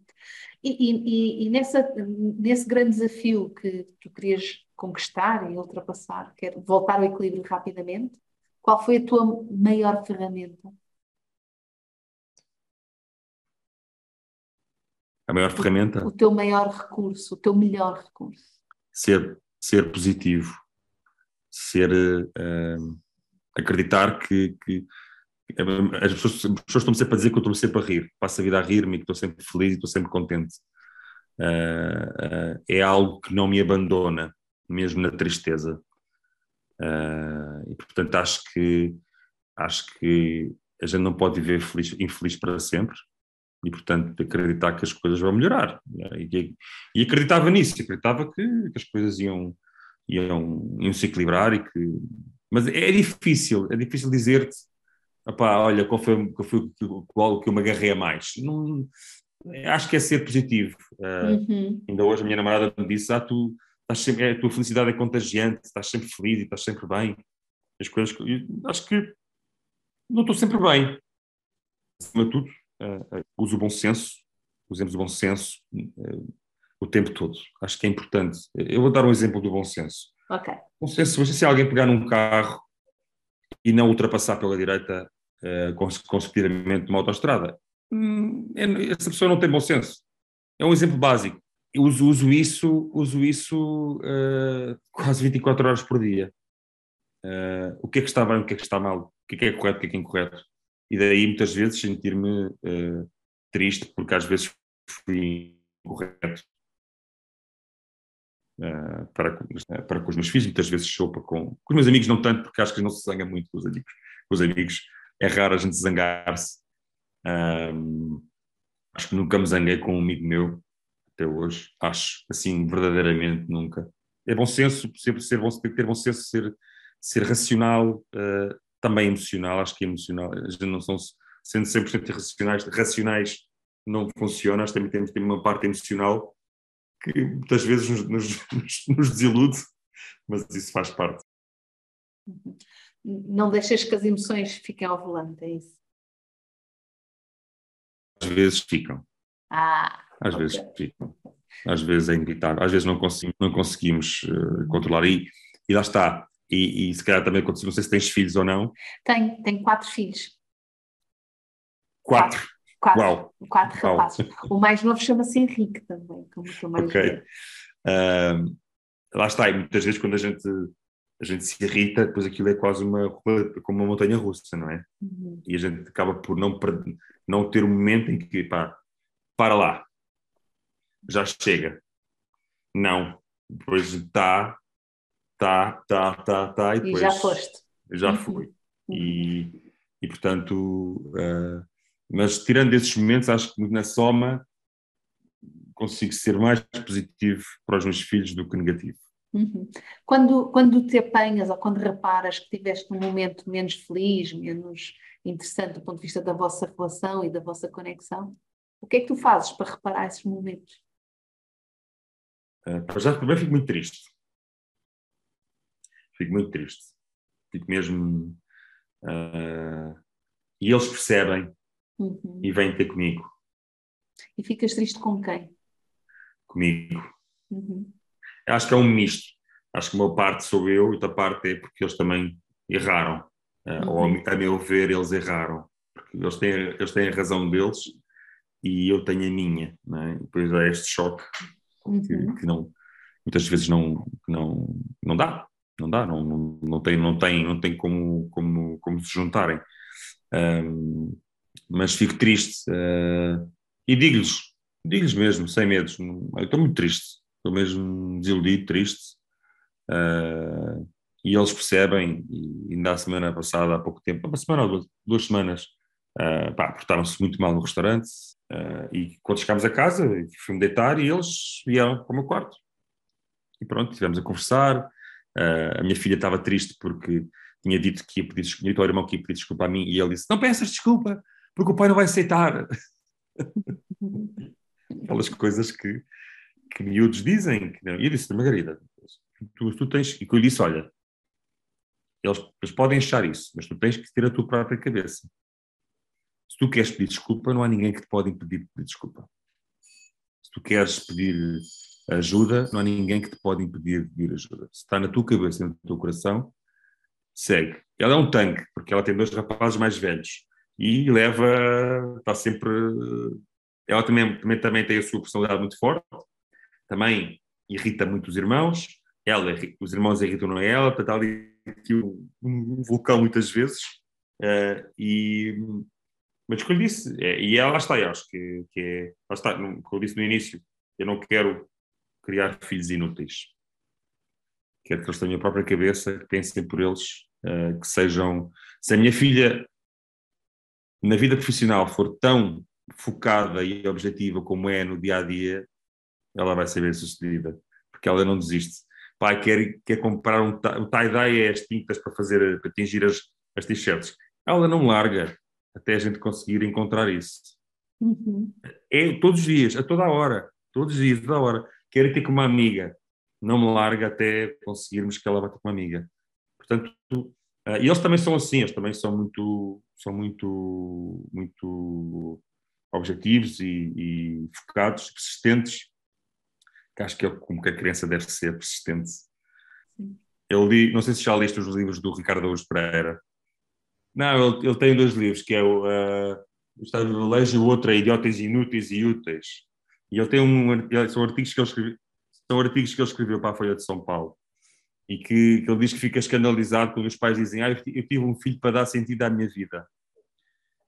E, e, e, nessa, nesse grande desafio que tu querias conquistar e ultrapassar, que é voltar ao equilíbrio rapidamente, qual foi a tua maior ferramenta? A maior ferramenta? O, o teu maior recurso, o teu melhor recurso. Ser, ser positivo, ser uh, acreditar que, que as pessoas, as pessoas estão sempre a dizer que eu estou sempre a rir, passo a vida a rir-me, que estou sempre feliz e estou sempre contente. Uh, uh, é algo que não me abandona, mesmo na tristeza. Uh, e portanto acho que acho que a gente não pode viver feliz, infeliz para sempre e portanto acreditar que as coisas vão melhorar e, e acreditava nisso, acreditava que, que as coisas iam, iam, iam se equilibrar e que mas é difícil, é difícil dizer-te Epá, olha, qual foi, qual foi qual que eu me agarrei a mais? Não, acho que é ser positivo. Uh, uhum. Ainda hoje a minha namorada me disse: ah, tu, estás sempre, a tua felicidade é contagiante, estás sempre feliz e estás sempre bem. As coisas, acho que não estou sempre bem. Acima de tudo, uh, uso o bom senso, usemos o bom senso o tempo todo. Acho que é importante. Eu vou dar um exemplo do bom senso. Bom senso, se alguém pegar num carro e não ultrapassar pela direita uh, consecutivamente numa autoestrada. Hum, é, essa pessoa não tem bom senso. É um exemplo básico. Eu uso, uso isso, uso isso uh, quase 24 horas por dia. Uh, o que é que está bem, o que é que está mal, o que é que é correto, o que é que é incorreto. E daí muitas vezes sentir-me uh, triste porque às vezes fui incorreto uh, para, para com os meus filhos, muitas vezes sopa com, com os meus amigos, não tanto, porque acho que não se zanga muito com os amigos. Com os amigos é raro a gente zangar-se. Acho que nunca me zanguei com um amigo meu até hoje. Acho, assim, verdadeiramente nunca. É bom senso, ser, ser bom, ter bom senso, ser, ser racional, uh, também emocional. Acho que é emocional. A gente não são, sendo 100% racionais, racionais não funciona. Acho que também temos, temos uma parte emocional que muitas vezes nos, nos, nos desilude, mas isso faz parte. Não deixas que as emoções fiquem ao volante, é isso? Às vezes ficam. Ah, Às okay. vezes ficam. Às vezes é inevitável. Às vezes não conseguimos, não conseguimos uh, controlar. E, e lá está. E, e se calhar também aconteceu, não sei se tens filhos ou não. Tenho, tenho quatro filhos. Quatro? Quatro. Quatro, Uau. quatro rapazes. O mais novo chama-se Henrique também, como o mais Ok. Uh, lá está, e muitas vezes quando a gente, a gente se irrita, depois aquilo é quase uma, como uma montanha russa, não é? Uhum. E a gente acaba por não, não ter um momento em que, pá, para lá, já chega. Não, depois está, está, está, está, está, e depois... E já foste. Já uhum. fui. Uhum. E, e, portanto, uh, mas tirando esses momentos, acho que na soma consigo ser mais positivo para os meus filhos do que negativo. Uhum. Quando, quando te apanhas ou quando reparas que tiveste um momento menos feliz, menos interessante do ponto de vista da vossa relação e da vossa conexão, o que é que tu fazes para reparar esses momentos? Uh, já também fico muito triste. Fico muito triste. Fico mesmo. Uh, e eles percebem uhum. e vêm ter comigo. E ficas triste com quem? Comigo. Uhum. Acho que é um misto. Acho que uma parte sou eu e outra parte é porque eles também erraram. Uh, uhum. Ou, a meu ver, eles erraram. Porque eles têm, eles têm a razão deles e eu tenho a minha. Não é? Depois há este choque uhum. que, que, não, muitas vezes não, não, não dá. Não dá, não, não, não tem, não tem, não tem como, como, como se juntarem. Um, mas fico triste uh, e digo-lhes, digo-lhes mesmo, sem medos. Eu estou muito triste estou mesmo desiludido, triste. Uh, e eles percebem, e ainda semana passada, há pouco tempo, uma semana ou duas, duas semanas, uh, portaram-se muito mal no restaurante. Uh, e quando chegámos a casa, fui-me deitar e eles vieram para o meu quarto. E pronto, estivemos a conversar. Uh, a minha filha estava triste porque tinha dito que ia pedir desculpa, ao irmão que ia pedir desculpa a mim, e ele disse: Não peças desculpa, porque o pai não vai aceitar. [laughs] Aquelas coisas que, que miúdos dizem. Que não. E eu disse, Margarida, tu, tu tens. E que eu disse: olha, eles, eles, podem achar isso, mas tu tens que ter a tua própria cabeça. Se tu queres pedir desculpa, não há ninguém que te pode impedir de pedir desculpa. Se tu queres pedir ajuda, não há ninguém que te pode impedir de pedir ajuda. Se está na tua cabeça no teu coração, segue. Ela é um tanque, porque ela tem dois rapazes mais velhos e leva, está sempre. Ela também, também, também tem a sua personalidade muito forte, também irrita muito os irmãos, ela, os irmãos irritam a ela, portanto, há ali um, vulcão muitas vezes. Uh, e, mas o que eu disse, é, e ela está, eu acho que, que é, lá está, como eu disse no início, eu não quero criar filhos inúteis. Quero que eles tenham a própria cabeça, que pensem por eles, uh, que sejam. Se a minha filha, na vida profissional, for tão focada e objetiva como é no dia a dia, ela vai ser bem sucedida, porque ela não desiste. Pai, quer, quer comprar um, o tie-dye é as tintas para fazer, para atingir as, as t-shirts. Ela não larga até a gente conseguir encontrar isso. Uhum. É todos os dias, a toda a hora, todos os dias, toda a hora. Quer ter com uma amiga, não me larga até conseguirmos que ela vá ter com uma amiga. Portanto, uh, e eles também são assim, eles também são muito, são muito, muito objetivos e, e focados, persistentes que acho que é como que a criança deve ser persistente. Sim. Eu li, não sei se já liste os livros do Ricardo Augusto Pereira. Não, ele, ele tem dois livros, que é o, uh, o Estado do Lejo e o outro é Idiotas Inúteis e Úteis. E ele tem um, são artigos que ele escreveu, são artigos que ele escreveu para a Folha de São Paulo. E que, que ele diz que fica escandalizado quando os pais dizem ah, eu tive um filho para dar sentido à minha vida.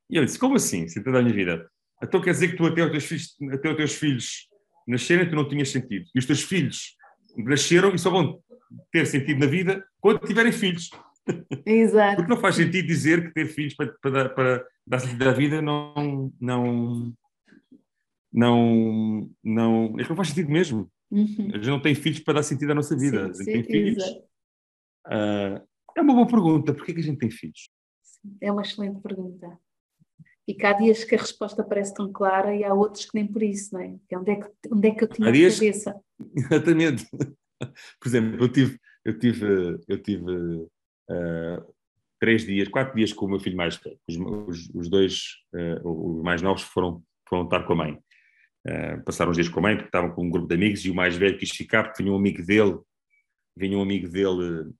E ele disse, como assim, sentido à minha vida? Então quer dizer que tu até os teus filhos, até os teus filhos nascerem tu não tinhas sentido. E os teus filhos nasceram e só vão ter sentido na vida quando tiverem filhos. Exato. Porque não faz sentido dizer que ter filhos para, para, para dar sentido à vida não, não, não, não, é que não faz sentido mesmo. Uhum. A gente não tem filhos para dar sentido à nossa vida. Sim, a gente sim, tem filhos. Uh, é uma boa pergunta. Porquê que a gente tem filhos? É uma excelente pergunta. E que há dias que a resposta parece tão clara e há outros que nem por isso, não é? É onde, é que, onde é que eu tinha há dias... a cabeça? [laughs] Exatamente. Por exemplo, eu tive, eu tive, eu tive uh, três dias, quatro dias com o meu filho mais velho. Os, os, os dois, uh, os mais novos, foram, foram estar com a mãe. Uh, passaram os dias com a mãe porque estavam com um grupo de amigos e o mais velho quis ficar porque vinha um amigo dele, vinha um amigo dele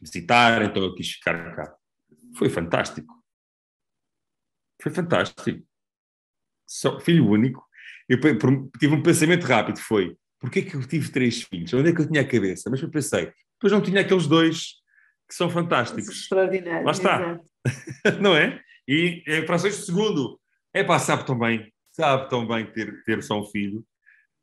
visitar, então eu quis ficar cá. Foi fantástico foi fantástico. Só, filho único. Eu tive um pensamento rápido, foi, porquê é que eu tive três filhos? Onde é que eu tinha a cabeça? Mas eu pensei, depois não tinha aqueles dois que são fantásticos. Extraordinário. Lá está. [laughs] não é? E em frações de segundo, é pá, sabe tão bem, sabe tão bem ter, ter só um filho,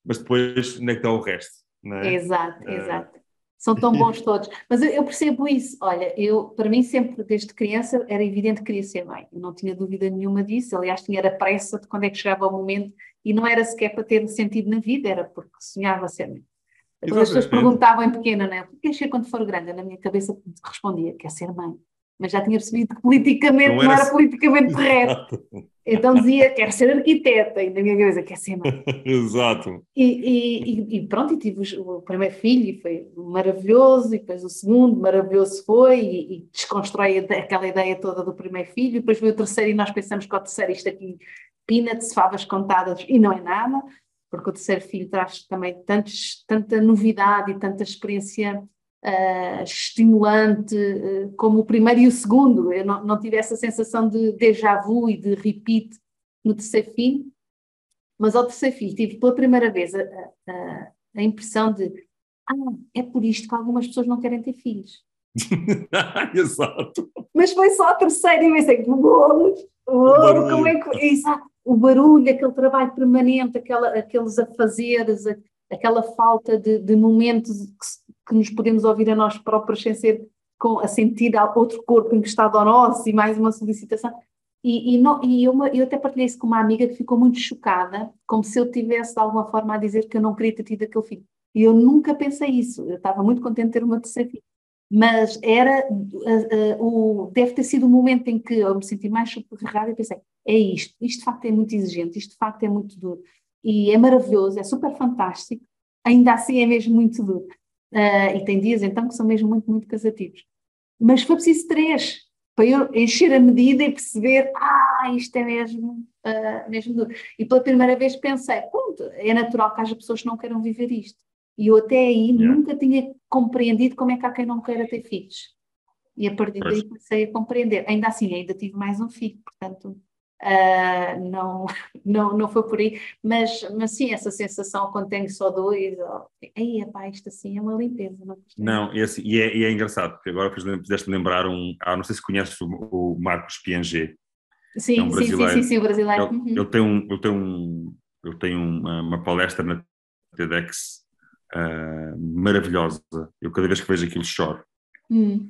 mas depois onde é que está o resto? É? Exato, uh... exato. São tão bons [laughs] todos. Mas eu, eu, percebo isso. Olha, eu, para mim, sempre desde criança, era evidente que queria ser mãe. Eu não tinha dúvida nenhuma disso. Aliás, tinha a pressa de quando é que chegava o momento e não era sequer para ter sentido na vida, era porque sonhava ser mãe. As pessoas perguntavam em pequena, não é? O que queres ser quando for grande? Na minha cabeça respondia, quer ser mãe. Mas já tinha percebido que politicamente não era, não era politicamente [laughs] correto. Então dizia, quero ser arquiteta, e na minha cabeça, quer ser mãe. [laughs] Exato. E, e, e, pronto, e tive o primeiro filho e foi maravilhoso, e depois o segundo, maravilhoso foi, e, e desconstrói aquela ideia toda do primeiro filho, e depois veio o terceiro, e nós pensamos que o terceiro, isto aqui, peanuts, favas contadas, e não é nada porque o terceiro filho traz também tantos, tanta novidade e tanta experiência uh, estimulante uh, como o primeiro e o segundo. Eu não, não tive essa sensação de déjà vu e de repeat no terceiro filho, mas ao terceiro filho tive pela primeira vez a, a, a impressão de ah, é por isto que algumas pessoas não querem ter filhos. [laughs] Exato. Mas foi só a terceira e pensei, bolo, bolo, como é que. Exato o barulho, aquele trabalho permanente, aquela, aqueles afazeres, aquela falta de, de momentos que, que, nos podemos ouvir a nós próprios sem ser com, a sentir outro corpo encostado ao nosso e mais uma solicitação. E, e, não, e eu, eu, até partilhei isso com uma amiga que ficou muito chocada, como se eu tivesse de alguma forma a dizer que eu não queria ter tido aquele filho. E eu nunca pensei isso, eu estava muito contente de ter uma terceira filha. Mas era, uh, uh, o, deve ter sido o momento em que eu me senti mais subterrada e pensei, é isto, isto de facto é muito exigente, isto de facto é muito duro. E é maravilhoso, é super fantástico, ainda assim é mesmo muito duro. Uh, e tem dias então que são mesmo muito, muito casativos. Mas foi preciso três, para eu encher a medida e perceber, ah, isto é mesmo, uh, mesmo duro. E pela primeira vez pensei, pronto, é natural que haja pessoas que não queiram viver isto. E eu até aí yeah. nunca tinha compreendido como é que há quem não queira ter filhos. E a partir daí comecei a compreender. Ainda assim, ainda tive mais um filho, portanto, uh, não, [laughs] não, não foi por aí. Mas, mas sim, essa sensação quando tenho só dois, oh, epá, isto assim é uma limpeza. Não, não e, assim, e, é, e é engraçado, porque agora fizeste lembrar um. Ah, não sei se conheces o, o Marcos Piaget. Sim, é um sim, sim, sim, sim, o brasileiro. Ele, uhum. ele tem, um, ele tem, um, ele tem uma, uma palestra na TEDx uh, maravilhosa. Eu cada vez que vejo aquilo choro. Hum.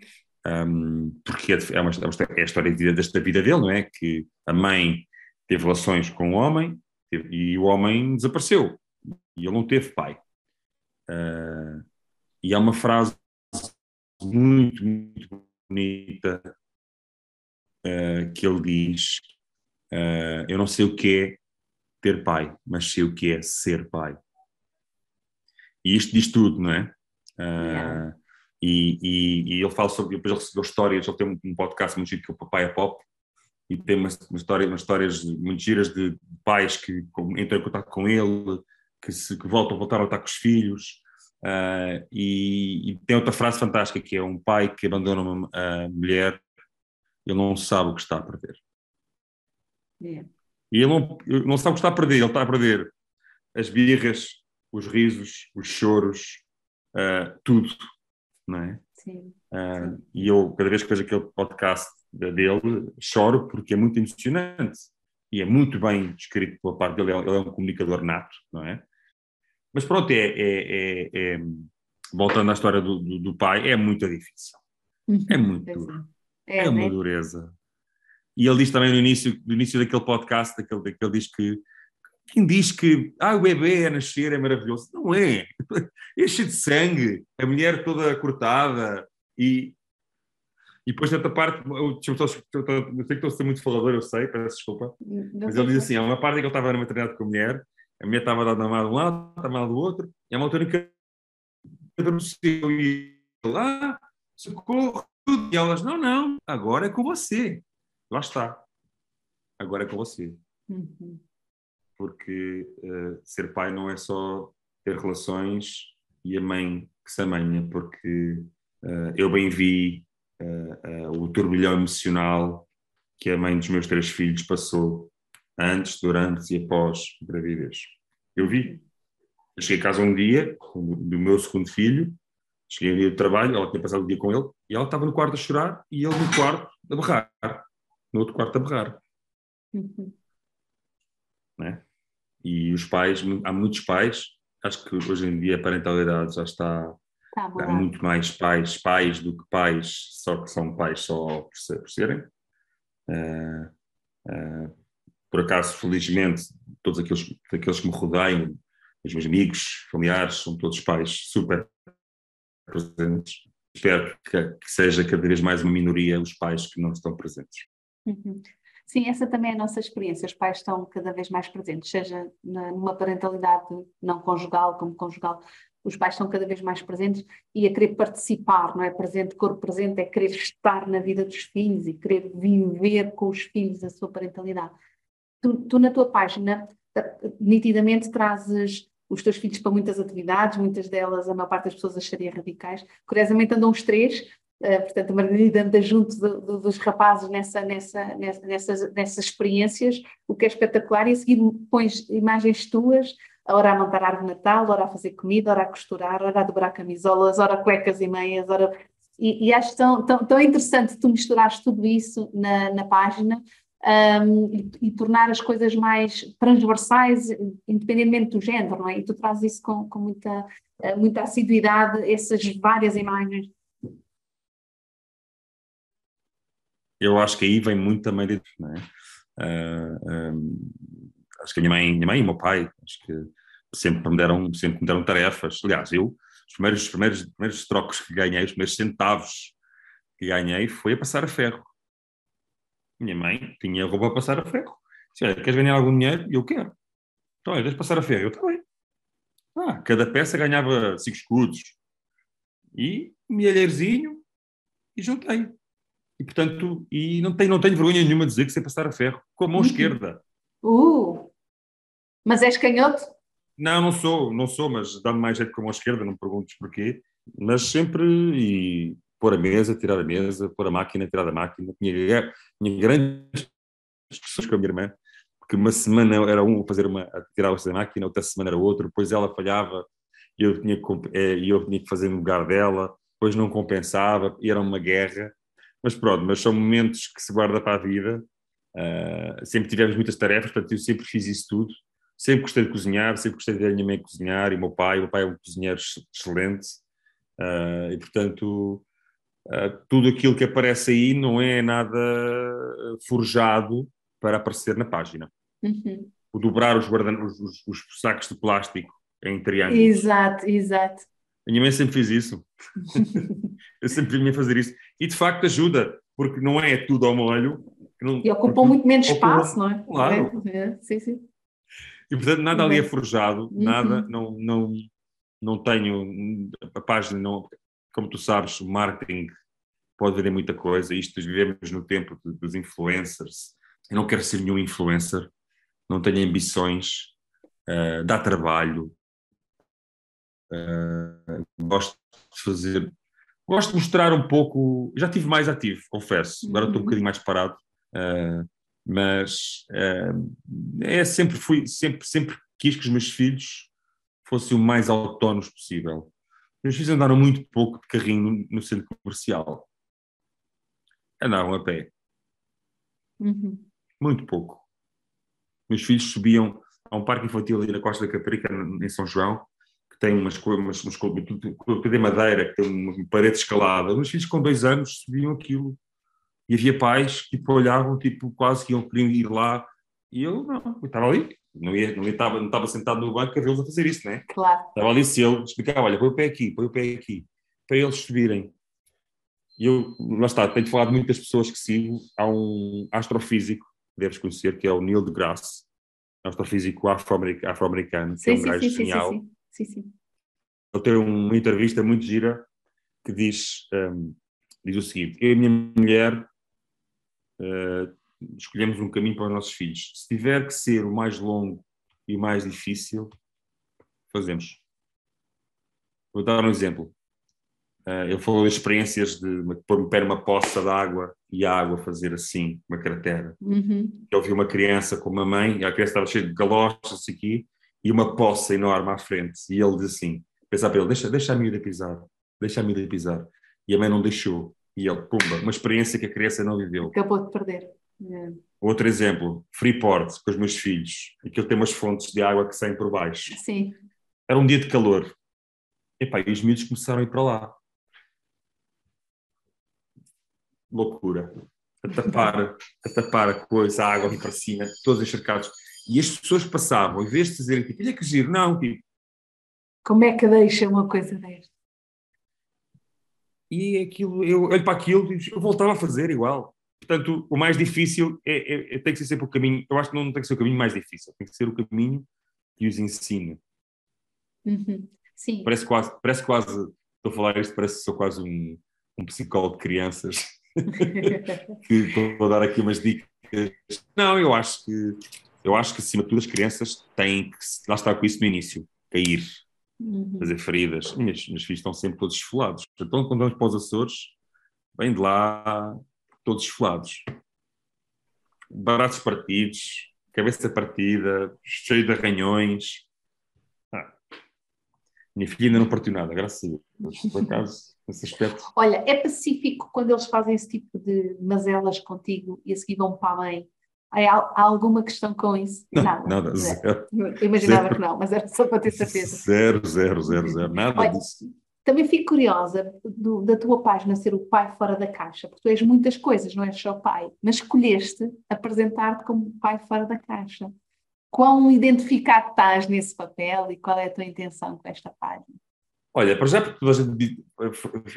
Um, porque é, é, uma, é a história desta vida dele, não é? Que a mãe teve relações com o homem e o homem desapareceu. E ele não teve pai. Uh, e há uma frase muito, muito bonita uh, que ele diz: uh, Eu não sei o que é ter pai, mas sei o que é ser pai. E isto diz tudo, não é? Uh, e, e, e, ele fala sobre, depois ele recebeu histórias, ele tem um podcast muito giro que é o Papai é Pop, e tem uma, uma história, umas histórias muito giras de pais que entram em contato com ele, que, se, que voltam, voltaram a estar com os filhos, uh, e, e, tem outra frase fantástica que é um pai que abandona uma a mulher, ele não sabe o que está a perder. Yeah. E ele não, não sabe o que está a perder, ele está a perder as birras, os risos, os choros, uh, tudo, não é? Sim, uh, sim. E eu, cada vez que vejo aquele podcast dele, choro porque é muito emocionante e é muito bem escrito pela parte dele, ele é um comunicador nato, não é? Mas pronto, é, é, é, é voltando à história do, do, do, pai, é muito difícil. É uhum. muito duro. É, é uma né? dureza. E ele diz também no início, no início daquele podcast, daquele, daquele diz que quem diz que ah, o bebê a nascer é maravilhoso? Não é. [laughs] É cheio de sangue, a mulher toda cortada e. E depois, outra parte, eu, eu, eu, eu sei que estou a ser muito falador, eu sei, peço desculpa, não mas ele diz assim: há uma parte em que ele estava na maternidade com a mulher, a mulher estava a dar na mão de um lado, estava na do outro, e há uma altura em que adormeceu e lá, ah, socorro, e elas: não, não, agora é com você. Lá está. Agora é com você. Uhum porque uh, ser pai não é só ter relações e a mãe que se amanha, porque uh, eu bem vi uh, o turbilhão emocional que a mãe dos meus três filhos passou antes, durante e após a gravidez. Eu vi. Eu cheguei a casa um dia do meu segundo filho Cheguei no dia de trabalho, ela tinha passado o dia com ele, e ela estava no quarto a chorar, e ele no quarto a berrar. No outro quarto a berrar. Uhum. Né? E os pais, há muitos pais, acho que hoje em dia a parentalidade já está Tá há muito mais pais, pais do que pais, só que são pais só por, ser- por serem. Eh, eh, por acaso, felizmente, todos aqueles, aqueles que me rodeiam, os meus amigos, familiares, são todos pais super presentes. Espero que, que seja cada vez mais uma minoria os pais que não estão presentes. Uhum. Sim, essa também é a nossa experiência. Os pais estão cada vez mais presentes, seja numa parentalidade não conjugal como conjugal. Os pais estão cada vez mais presentes e a querer participar, não é? Presente, corpo presente, é querer estar na vida dos filhos e querer viver com os filhos a sua parentalidade. Tu, tu na tua página, eh, nitidamente trazes os teus filhos para muitas atividades, muitas delas a maior parte das pessoas acharia radicais. Curiosamente andam os três, Uh, portanto, a Margarida anda junto do- do- dos rapazes nessa, nessa, nessa- nessas, nessas experiências, o que é espetacular, e a seguir pões imagens tuas, ora a montar árvore Natal, ora a fazer comida, ora a costurar, ora a dobrar camisolas, ora cuecas e meias, ora... E, e acho tão, tão, tão interessante tu misturares tudo isso na, na página um, e, e tornar as coisas mais transversais, independentemente do género, não é? E tu trazes isso com, com muita, eh, muita assiduidade, essas várias imagens. Eu acho que aí vem muito também de é? Ah, ah, acho que a minha mãe, minha mãe e o meu pai, acho que sempre me deram, sempre me deram tarefas. Aliás, eu, os primeiros, os primeiros, os primeiros trocos que ganhei, os primeiros centavos que ganhei, foi a passar a ferro. Minha mãe tinha roupa a passar a ferro. Disse, olha, queres ganhar algum dinheiro? Eu quero. Então, olha, deixa passar a ferro. Eu também. Ah, cada peça ganhava cinco escudos. E um milheirzinho e juntei. E, portanto, e não tenho, não tenho vergonha nenhuma de dizer que sei passar a ferro com a mão Uhum. esquerda. Uh! Mas és canhoto? Não, não sou, não sou, mas dá-me mais jeito com a mão esquerda, não me perguntes porquê. Mas sempre, e pôr a mesa, tirar a mesa, pôr a máquina, tirar a máquina. Tinha, tinha grandes discussões com a minha irmã, porque uma semana era um a fazer uma, tirar a máquina, outra semana era outro, depois ela falhava e eu tinha e eu tinha que fazer no lugar dela, depois não compensava, e era uma guerra. Mas pronto, mas são momentos que se guarda para a vida. Ah, sempre tivemos muitas tarefas, portanto eu sempre fiz isso tudo. Sempre gostei de cozinhar, sempre gostei de ver a minha mãe cozinhar e o meu pai. O meu pai é um cozinheiro ex- excelente. Ah, e portanto, ah, tudo aquilo que aparece aí não é nada forjado para aparecer na página. Uhum. O dobrar os, guardan os, os- os sacos de plástico em triângulos. Exato, exato. A minha mãe sempre fez isso. [laughs] eu sempre vinha fazer isso. E de facto ajuda, porque não é tudo ao molho. não- E ocupam porque- muito menos ocupam- espaço, não é? Claro. É, é, sim, sim. E portanto nada ali é forjado, Uhum. nada, não, não, não tenho, a página, não, como tu sabes, o marketing pode vender muita coisa, isto vivemos no tempo dos influencers, eu não quero ser nenhum influencer, não tenho ambições, eh, dá trabalho, eh, gosto de fazer, gosto de mostrar um pouco, já estive mais ativo, confesso, agora estou um Uhum. bocadinho mais parado, eh, mas eh, é sempre fui sempre sempre quis que os meus filhos fossem o mais autónomos possível. Meus filhos andaram muito pouco de carrinho no, centro comercial. Andavam a pé, Uhum. muito pouco. Meus filhos subiam a um parque infantil ali na Costa da Caparica, em São João, tem umas coisas, umas, umas, tudo de madeira, que tem uma parede escalada. Os filhos com dois anos subiam aquilo. E havia pais que tipo, olhavam, tipo, quase que iam querer ir lá. E eu não, eu estava ali. Não, ia, não, estava, não estava sentado no banco a vê-los a fazer isso, né? Claro. Estava ali se eu explicava, olha, põe o pé aqui, põe o pé aqui, para eles subirem. E eu, lá está, tenho falado de muitas pessoas que sigo. Há um astrofísico, que deves conhecer, que é o Neil deGrasse, astrofísico afro-americano, afro-americano, que é um sim, gajo sim, sim, genial. sim, sim, sim. Ele tem uma entrevista muito gira que diz, um, diz o seguinte: Eu e a minha mulher uh, escolhemos um caminho para os nossos filhos. Se tiver que ser o mais longo e o mais difícil, fazemos. Vou dar um exemplo. Uh, ele falou de experiências de pôr um pé numa poça de água e a água fazer assim, uma cratera. Uhum. Ele viu uma criança com uma mãe, e a criança estava cheia de galochas aqui, e uma poça enorme à frente. E ele diz assim: pensar para ele, deixa, deixa a miúda pisar. deixa a Emília pisar. E a mãe não deixou. E ele, pumba, uma experiência que a criança não viveu. Acabou de perder. É. Outro exemplo, Freeport, com os meus filhos. Aquilo tem umas fontes de água que saem por baixo. Sim. Era um dia de calor. Epá, e os miúdos começaram a ir para lá. Loucura. A tapar, a tapar a coisa, a água ali para cima, todos encharcados. E as pessoas passavam, em vez de dizerem, tipo, olha que giro, não, tipo. Como é que deixa uma coisa desta? E aquilo, eu olho para aquilo e eu voltava a fazer igual. Portanto, o mais difícil é, é, é, tem que ser sempre o caminho. Eu acho que não tem que ser o caminho mais difícil, tem que ser o caminho que os ensina. Uhum. Sim. Parece quase, parece quase, estou a falar isto, parece que sou quase um, um psicólogo de crianças [laughs] que estou a dar aqui umas dicas. Não, eu acho que eu acho que acima de tudo as crianças têm que lá estar com isso no início, cair, uhum. fazer feridas. Meus, meus filhos estão sempre todos esfolados. Então, quando vamos para os Açores, vêm de lá todos esfolados. Baratos partidos, cabeça partida, cheio de arranhões. Ah. Minha filha ainda não partiu nada, graças a Deus. Por acaso, [laughs] nesse aspecto. Olha, é pacífico quando eles fazem esse tipo de mazelas contigo e a seguir vão para a mãe Há, alguma questão com isso? [laughs] Nada. Nada, zero. Eu imaginava zero. que não, mas era só para ter certeza. Zero, zero, zero, zero. Nada Olha, disso. Também fico curiosa do, da tua página ser o pai fora da caixa, porque tu és muitas coisas, não és só pai, mas escolheste apresentar-te como pai fora da caixa. Quão identificado estás nesse papel e qual é a tua intenção com esta página? Olha, para já, porque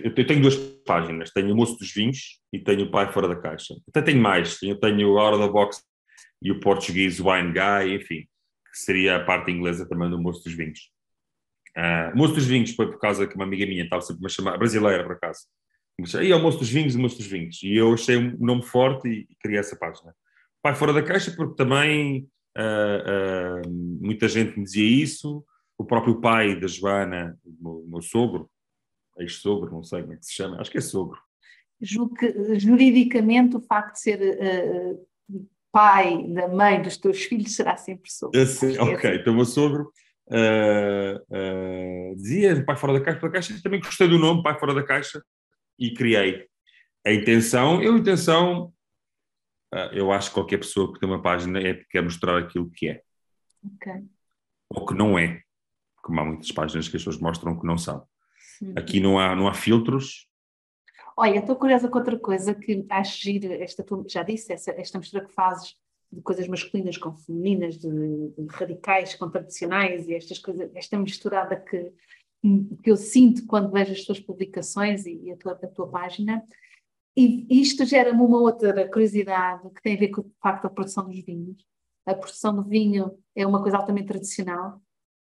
eu tenho duas páginas, tenho o Moço dos Vinhos e tenho o Pai Fora da Caixa. Até tenho mais, eu tenho a Hora da Box e o português Wine Guy, enfim, que seria a parte inglesa também do Moço dos Vinhos. Uh, Moço dos Vinhos foi por causa que uma amiga minha estava sempre a chamar, brasileira por acaso, e é o Moço dos Vinhos, o Moço dos Vinhos. E eu achei um nome forte e, e criei essa página. Pai Fora da Caixa, porque também uh, uh, muita gente me dizia isso, o próprio pai da Joana, o meu, sogro, ex-sogro, não sei como é que se chama, acho que é sogro. Julgo que juridicamente o facto de ser uh, pai da mãe dos teus filhos será sempre sogro. É, sim, ok, assim. então o meu sogro uh, uh, dizia pai fora da caixa, fora da caixa, também gostei do nome pai fora da caixa e criei. A intenção, eu a intenção, eu acho que qualquer pessoa que tem uma página é porque quer mostrar aquilo que é. Ok. Ou que não é como há muitas páginas que as pessoas mostram que não são. Sim. Aqui não há, não há filtros. Olha, estou curiosa com outra coisa que acho gira, esta, já disse, essa, esta mistura que fazes de coisas masculinas com femininas, de, de, radicais com tradicionais e estas coisas, esta misturada que, que eu sinto quando vejo as tuas publicações e, e a, tua, a tua página. E isto gera-me uma outra curiosidade que tem a ver com o facto da produção dos vinhos. A produção do vinho é uma coisa altamente tradicional,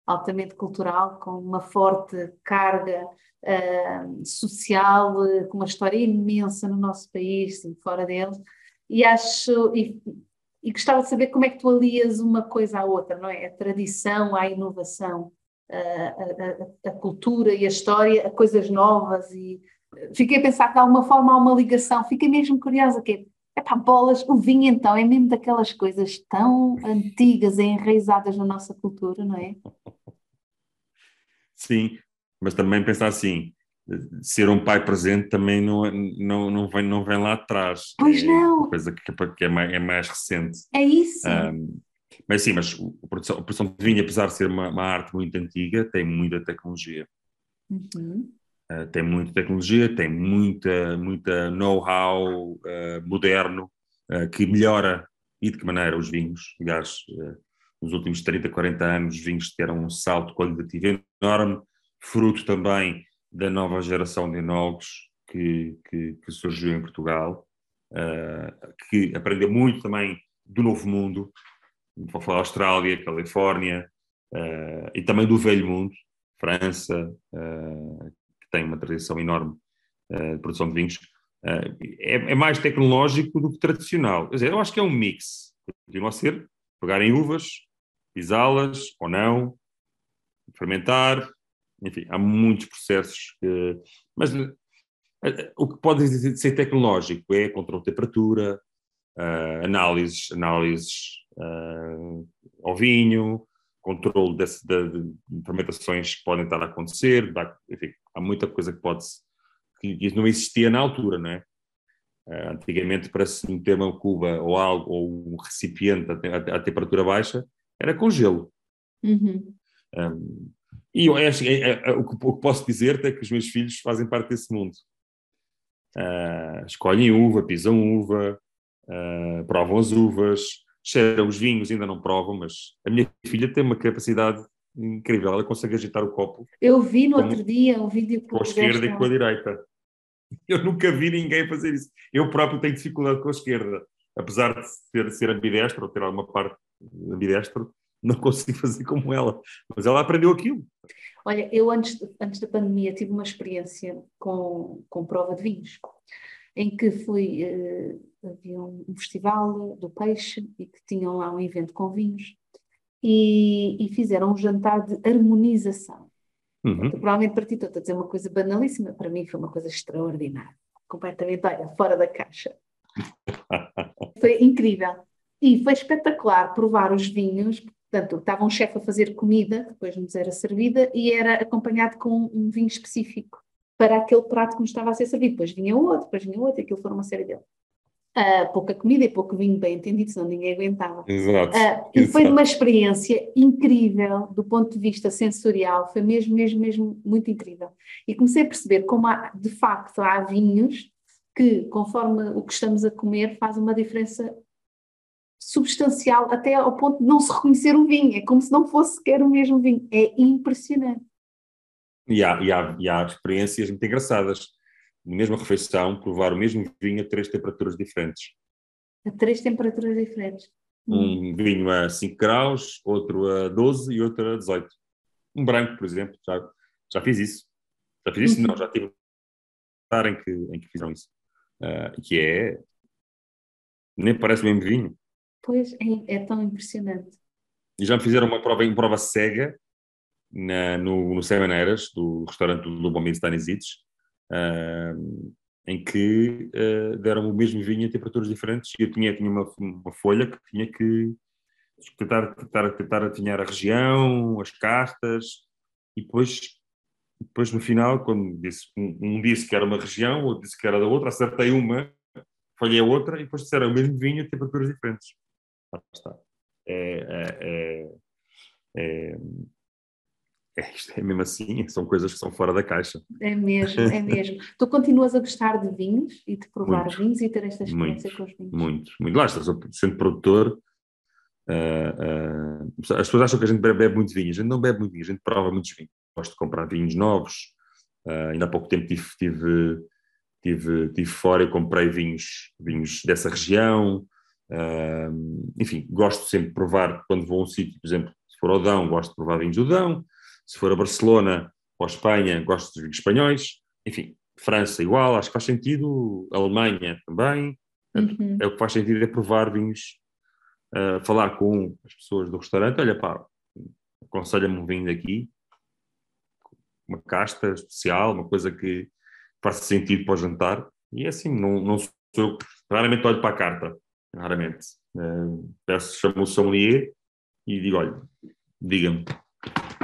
altamente cultural, com uma forte carga uh, social, uh, com uma história imensa no nosso país e fora dele. E acho, e, e, gostava de saber como é que tu alias uma coisa à outra, não é? A tradição à inovação, a, a, a cultura e a história a coisas novas e fiquei a pensar que de alguma forma há uma ligação, fiquei mesmo curiosa, que é Epá, bolas, o vinho então é mesmo daquelas coisas tão antigas e enraizadas na nossa cultura, não é? [laughs] Sim, mas também pensar assim, ser um pai presente também não, não, não, vem, não vem lá atrás. Pois é não. Coisa que, que é, mais, é mais recente. É isso. Um, mas sim, mas a produção, a produção de vinho, apesar de ser uma, uma arte muito antiga, tem muita tecnologia. Uhum. Uh, tem muita tecnologia, tem muita, muita know-how uh, moderno uh, que melhora e de que maneira os vinhos. Aliás, nos últimos 30, 40 anos, os vinhos deram um salto qualitativo enorme, fruto também da nova geração de enólogos que, que, que surgiu em Portugal, que aprendeu muito também do novo mundo, vou falar Austrália, Califórnia, e também do velho mundo, França, tem uma tradição enorme uh, de produção de vinhos, uh, é, é, mais tecnológico do que tradicional. Quer dizer, eu acho que é um mix. Continua a ser pegarem uvas, pisá-las ou não, fermentar, enfim, há muitos processos que. Mas uh, o que pode ser tecnológico é controle de temperatura, análises, análises ao vinho, controle desse, de, de, fermentações que podem estar a acontecer, dá, enfim, há muita coisa que pode que não existia na altura, não é? Uh, antigamente, para se meter uma cuba ou algo, ou um recipiente a temperatura baixa, era com gelo. Uhum. Um, e eu é, é, é, o, que, o, que, posso dizer é que os meus filhos fazem parte desse mundo. Uh, escolhem uva, pisam uva, uh, provam as uvas, cheiram os vinhos, ainda não provam, mas a minha filha tem uma capacidade incrível, ela consegue agitar o copo. Eu vi no outro dia um vídeo com a esquerda e com a direita. Eu nunca vi ninguém fazer isso. Eu próprio tenho dificuldade com a esquerda. Apesar de ser, ser ambidestro, ou ter alguma parte ambidestro, não consigo fazer como ela. Mas ela aprendeu aquilo. Olha, eu antes, antes da pandemia tive uma experiência com, com prova de vinhos, em que fui, uh, havia um, festival do peixe e que tinham lá um evento com vinhos e, e fizeram um jantar de harmonização. Uhum. Provavelmente para ti estou a dizer uma coisa banalíssima, para mim foi uma coisa extraordinária, completamente, olha, fora da caixa. [laughs] foi incrível. E foi espetacular provar os vinhos, portanto, estava um chefe a fazer comida, depois nos era servida, e era acompanhado com um vinho específico para aquele prato que nos estava a ser servido. Depois vinha outro, depois vinha outro, aquilo foi uma série dele uh, pouca comida e pouco vinho, bem entendido, senão ninguém aguentava. Exato. Uh, e foi uma experiência incrível do ponto de vista sensorial, foi mesmo, mesmo, mesmo muito incrível. E comecei a perceber como há, de facto há vinhos que, conforme o que estamos a comer, faz uma diferença substancial até ao ponto de não se reconhecer o vinho, é como se não fosse sequer o mesmo vinho, é impressionante. E há, e há, e há experiências muito engraçadas na mesma refeição, provar o mesmo vinho a três temperaturas diferentes. A três temperaturas diferentes. Um hum. vinho a 5 graus, outro a 12 e outro a 18. Um branco, por exemplo, já, já fiz isso. Já fiz isso? Uhum. Não, já tive um em que, em que fizeram isso. Uh, que é. Nem parece o mesmo vinho. Pois, é, é, tão impressionante. E já me fizeram uma prova, uma prova cega na, no, no Semaneiras, do restaurante do Lubomir Stanisic, uh, em que uh, deram o mesmo vinho em temperaturas diferentes e eu tinha, tinha uma, uma folha que tinha que tentar, tentar, tentar adivinhar a região, as cartas, e depois, depois no final, quando disse, um, um, disse que era uma região, outro disse que era da outra, acertei uma, falhei a outra, e depois disseram o mesmo vinho em temperaturas diferentes. Ah, está. É, é, é, é é, isto é mesmo assim, são coisas que são fora da caixa. É mesmo, é [laughs] mesmo. tu continuas a gostar de vinhos e de provar muito, vinhos e ter esta experiência muito, com os vinhos? Muito, muito. Lá está, sendo produtor, uh, uh, as pessoas acham que a gente bebe, bebe muito vinho, a gente não bebe muito vinho, a gente prova muitos vinhos. Gosto de comprar vinhos novos, uh, ainda há pouco tempo tive, tive, tive, tive fora e comprei vinhos, vinhos dessa região, enfim, gosto sempre de provar, quando vou a um sítio, por exemplo, se for ao Dão, gosto de provar vinhos do Dão, se for a Barcelona ou a Espanha, gosto dos vinhos espanhóis. Enfim, França igual, acho que faz sentido. Alemanha também. Uhum. É o que faz sentido é provar vinhos, uh, falar com as pessoas do restaurante. Olha, pá, aconselha-me um vinho daqui, uma casta especial, uma coisa que faça sentido para o jantar. E é assim, não, não sou raramente olho para a carta, raramente. Uh, peço, chamo o sommelier e digo, olha, diga-me,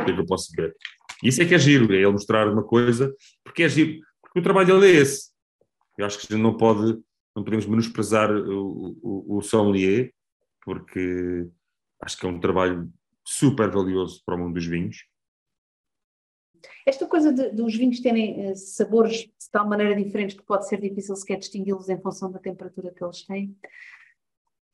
que é que eu posso ver? Isso é que é giro, é ele mostrar uma coisa, porque é giro, porque o trabalho dele é esse. Eu acho que a gente não pode, não podemos menosprezar o, o, o sommelier, porque acho que é um trabalho super valioso para o mundo dos vinhos. Esta coisa de, dos vinhos terem uh, sabores de tal maneira diferentes que pode ser difícil sequer distingui-los em função da temperatura que eles têm,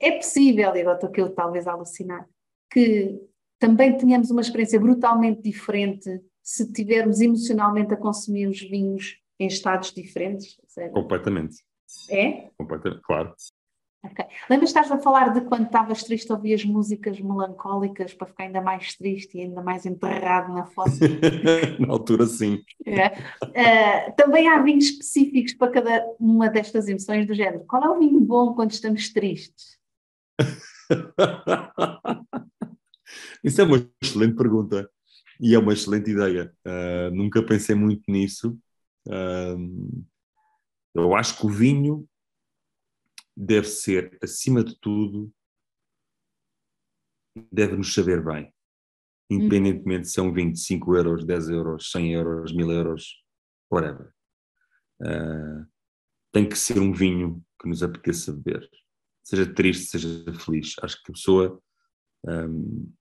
é possível, e agora estou aqui eu talvez a alucinar, que também tenhamos uma experiência brutalmente diferente se tivermos emocionalmente a consumir os vinhos em estados diferentes? Completamente. É? Completamente, claro. Okay. Lembras estás a falar de quando estavas triste ouvias músicas melancólicas para ficar ainda mais triste e ainda mais enterrado na fossa? [laughs] na altura, sim. É. Uh, também há vinhos específicos para cada uma destas emoções do género. Qual é o vinho bom quando estamos tristes? [laughs] Isso é uma excelente pergunta e é uma excelente ideia. Uh, nunca pensei muito nisso. Uh, eu acho que o vinho deve ser, acima de tudo, deve nos saber bem. independentemente se são 25 euros, 10 euros, 100 euros, 1000 euros, whatever. Uh, tem que ser um vinho que nos apeteça beber. Seja triste, seja feliz. Acho que a pessoa. Um,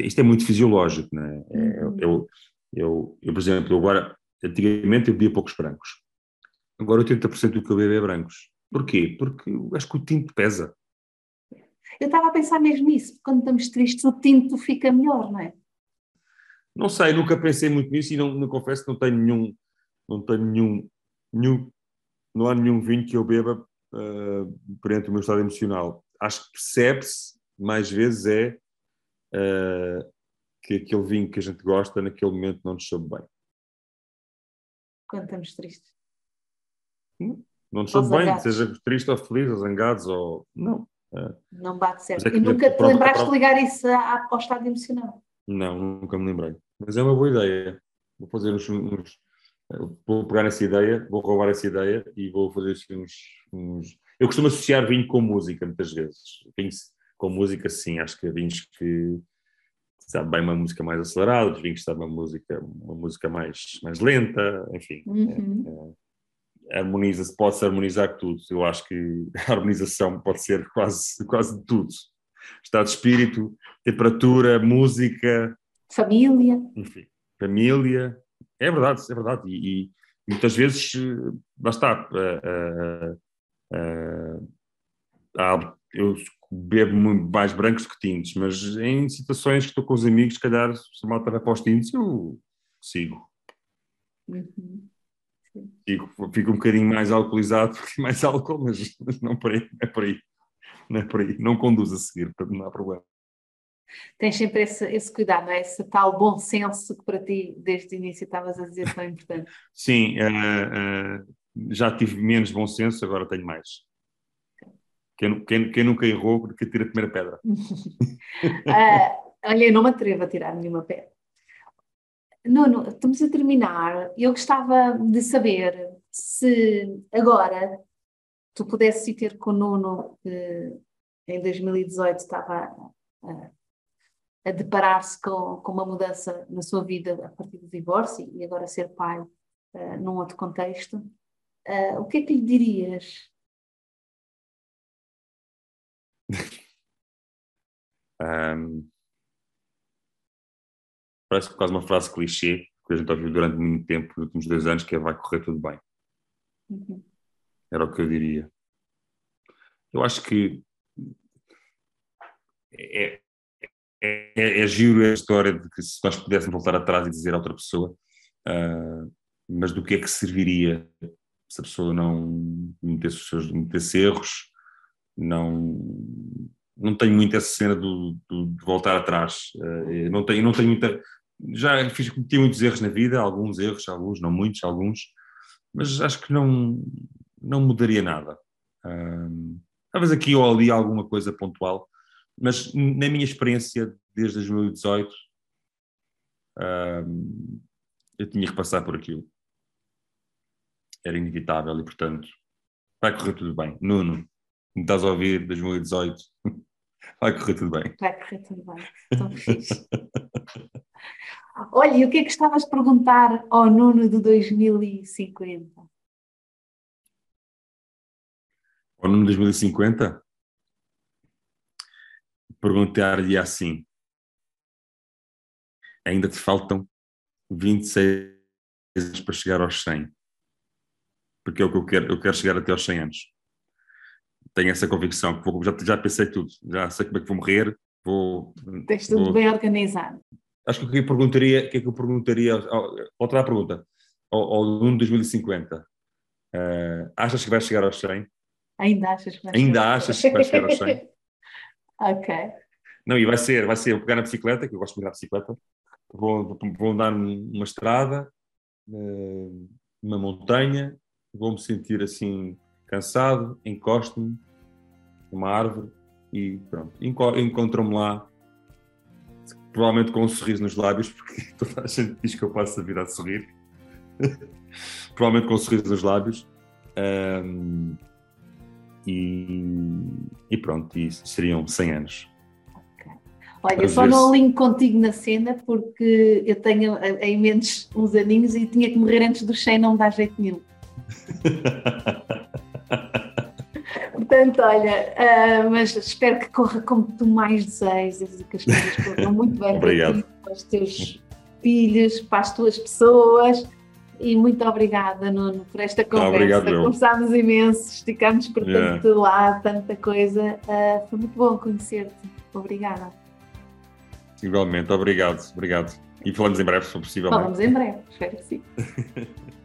isto é muito fisiológico, não é? é uhum. eu, eu, eu, por exemplo, agora, antigamente eu bebia poucos brancos. Agora 80% do que eu bebo é brancos. Porquê? Porque eu acho que o tinto pesa. Eu estava a pensar mesmo nisso, quando estamos tristes o tinto fica melhor, não é? Não sei, nunca pensei muito nisso e não, não confesso que não tenho nenhum, não tenho nenhum, nenhum, não há nenhum vinho que eu beba uh, perante o meu estado emocional. Acho que percebe-se, mais vezes, é uh, que aquele vinho que a gente gosta naquele momento não nos soube bem. Quando estamos tristes. Hum? Não nos soube bem, seja triste ou feliz, ou zangados, ou. Não. Uh, não bate certo. É e nunca te lembraste de ligar isso ao estado emocional? Não, nunca me lembrei. Mas é uma boa ideia. Vou fazer uns, uns vou pegar essa ideia, vou roubar essa ideia e vou fazer assim uns, uns... Eu costumo associar vinho com música muitas vezes. Vinhos com música, sim, acho que há vinhos que sabe bem uma música mais acelerada, vinhos que sabem uma música, uma música mais, mais lenta, enfim. Uhum. É, é, harmoniza-se, pode-se harmonizar tudo. Eu acho que [laughs] a harmonização pode ser quase, quase de tudo. Estado de espírito, temperatura, música, Família. Enfim, família. É verdade, é verdade. E, e muitas vezes, eh, lá está. Uh, uh, uh, eu bebo mais brancos que tintos, mas em situações que estou com os amigos, se calhar, se a malta vai para os tintos, eu sigo. Uhum. Fico, fico um bocadinho mais alcoolizado, [laughs] porque mais álcool, mas, mas não por aí, é por aí. Não é por aí. Não conduz a seguir, portanto não há problema tens sempre esse, esse cuidado, é? esse tal bom senso que para ti, desde o início, estavas a dizer tão importante. Sim, uh, uh, já tive menos bom senso, agora tenho mais. Quem, quem, quem nunca errou, porque tira a primeira pedra. uh, [laughs] olha, eu não me atrevo a tirar nenhuma pedra. Nuno, estamos a terminar. Eu gostava de saber se agora tu pudesses ir ter com o Nuno, que em 2018 estava a deparar-se com, com uma mudança na sua vida a partir do divórcio e agora ser pai uh, num outro contexto, uh, o que é que lhe dirias? Um, parece quase uma frase clichê que a gente ouviu durante muito tempo, nos últimos dois anos, que é vai correr tudo bem. Uhum. Era o que eu diria. Eu acho que é, é, é, é giro a história de que se nós pudéssemos voltar atrás e dizer a outra pessoa, uh, mas do que é que serviria se a pessoa não metesse, os seus, metesse erros, não, não tenho muito essa cena do, do de voltar atrás, uh, não tenho, não tenho muita, já fiz, cometi muitos erros na vida, alguns erros, alguns, não muitos, alguns, mas acho que não, não mudaria nada. Uh, talvez aqui ou ali alguma coisa pontual, mas na minha experiência desde 2018 um, eu tinha que passar por aquilo. Era inevitável e, portanto, vai correr tudo bem. Nuno, me estás a ouvir 2018? [laughs] Vai correr tudo bem. Vai correr tudo bem. Estou fixe. Olha, e o que é que estavas a perguntar ao Nuno de 2050? Ao Nuno de 2050? perguntar-lhe assim: ainda te faltam 26 anos para chegar aos 100? Porque é o que eu quero, eu quero chegar até aos 100 anos. Tenho essa convicção, que vou, já, já pensei tudo, já sei como é que vou morrer, vou... Tens tudo vou, bem organizado. Acho que o que eu perguntaria, que é que eu perguntaria, outra pergunta, ao, ao de 2050, uh, achas que vai chegar aos 100? Ainda achas que vai Ainda chegar? achas que vai chegar aos 100? [laughs] Ok. Não, e vai ser, vai ser eu pegar na bicicleta, que eu gosto de andar de bicicleta, vou, vou andar numa estrada, eh, numa montanha, vou-me sentir assim cansado, encosto-me numa árvore e pronto, encontro-me lá, provavelmente com um sorriso nos lábios, porque [laughs] toda a gente diz que eu passo a vida a sorrir, [laughs] provavelmente com um sorriso nos lábios. Um, e, e pronto, e seriam 100 anos. Okay. Olha, eu só não alinho contigo na cena porque eu tenho em menos uns aninhos e tinha que morrer antes do 100, não dá jeito nenhum. [laughs] Portanto, olha, uh, mas espero que corra como tu mais desejas e que as coisas corram muito bem [laughs] para ti, para os teus filhos, para as tuas pessoas. E muito obrigada, Nuno, por esta conversa. Obrigado, Conversámos imenso, esticámos por yeah. tanto lado, tanta coisa. Uh, foi muito bom conhecer-te. Obrigada. Igualmente, obrigado, obrigado. E falamos em breve, se for possível. Falamos em breve, espero que sim. [laughs]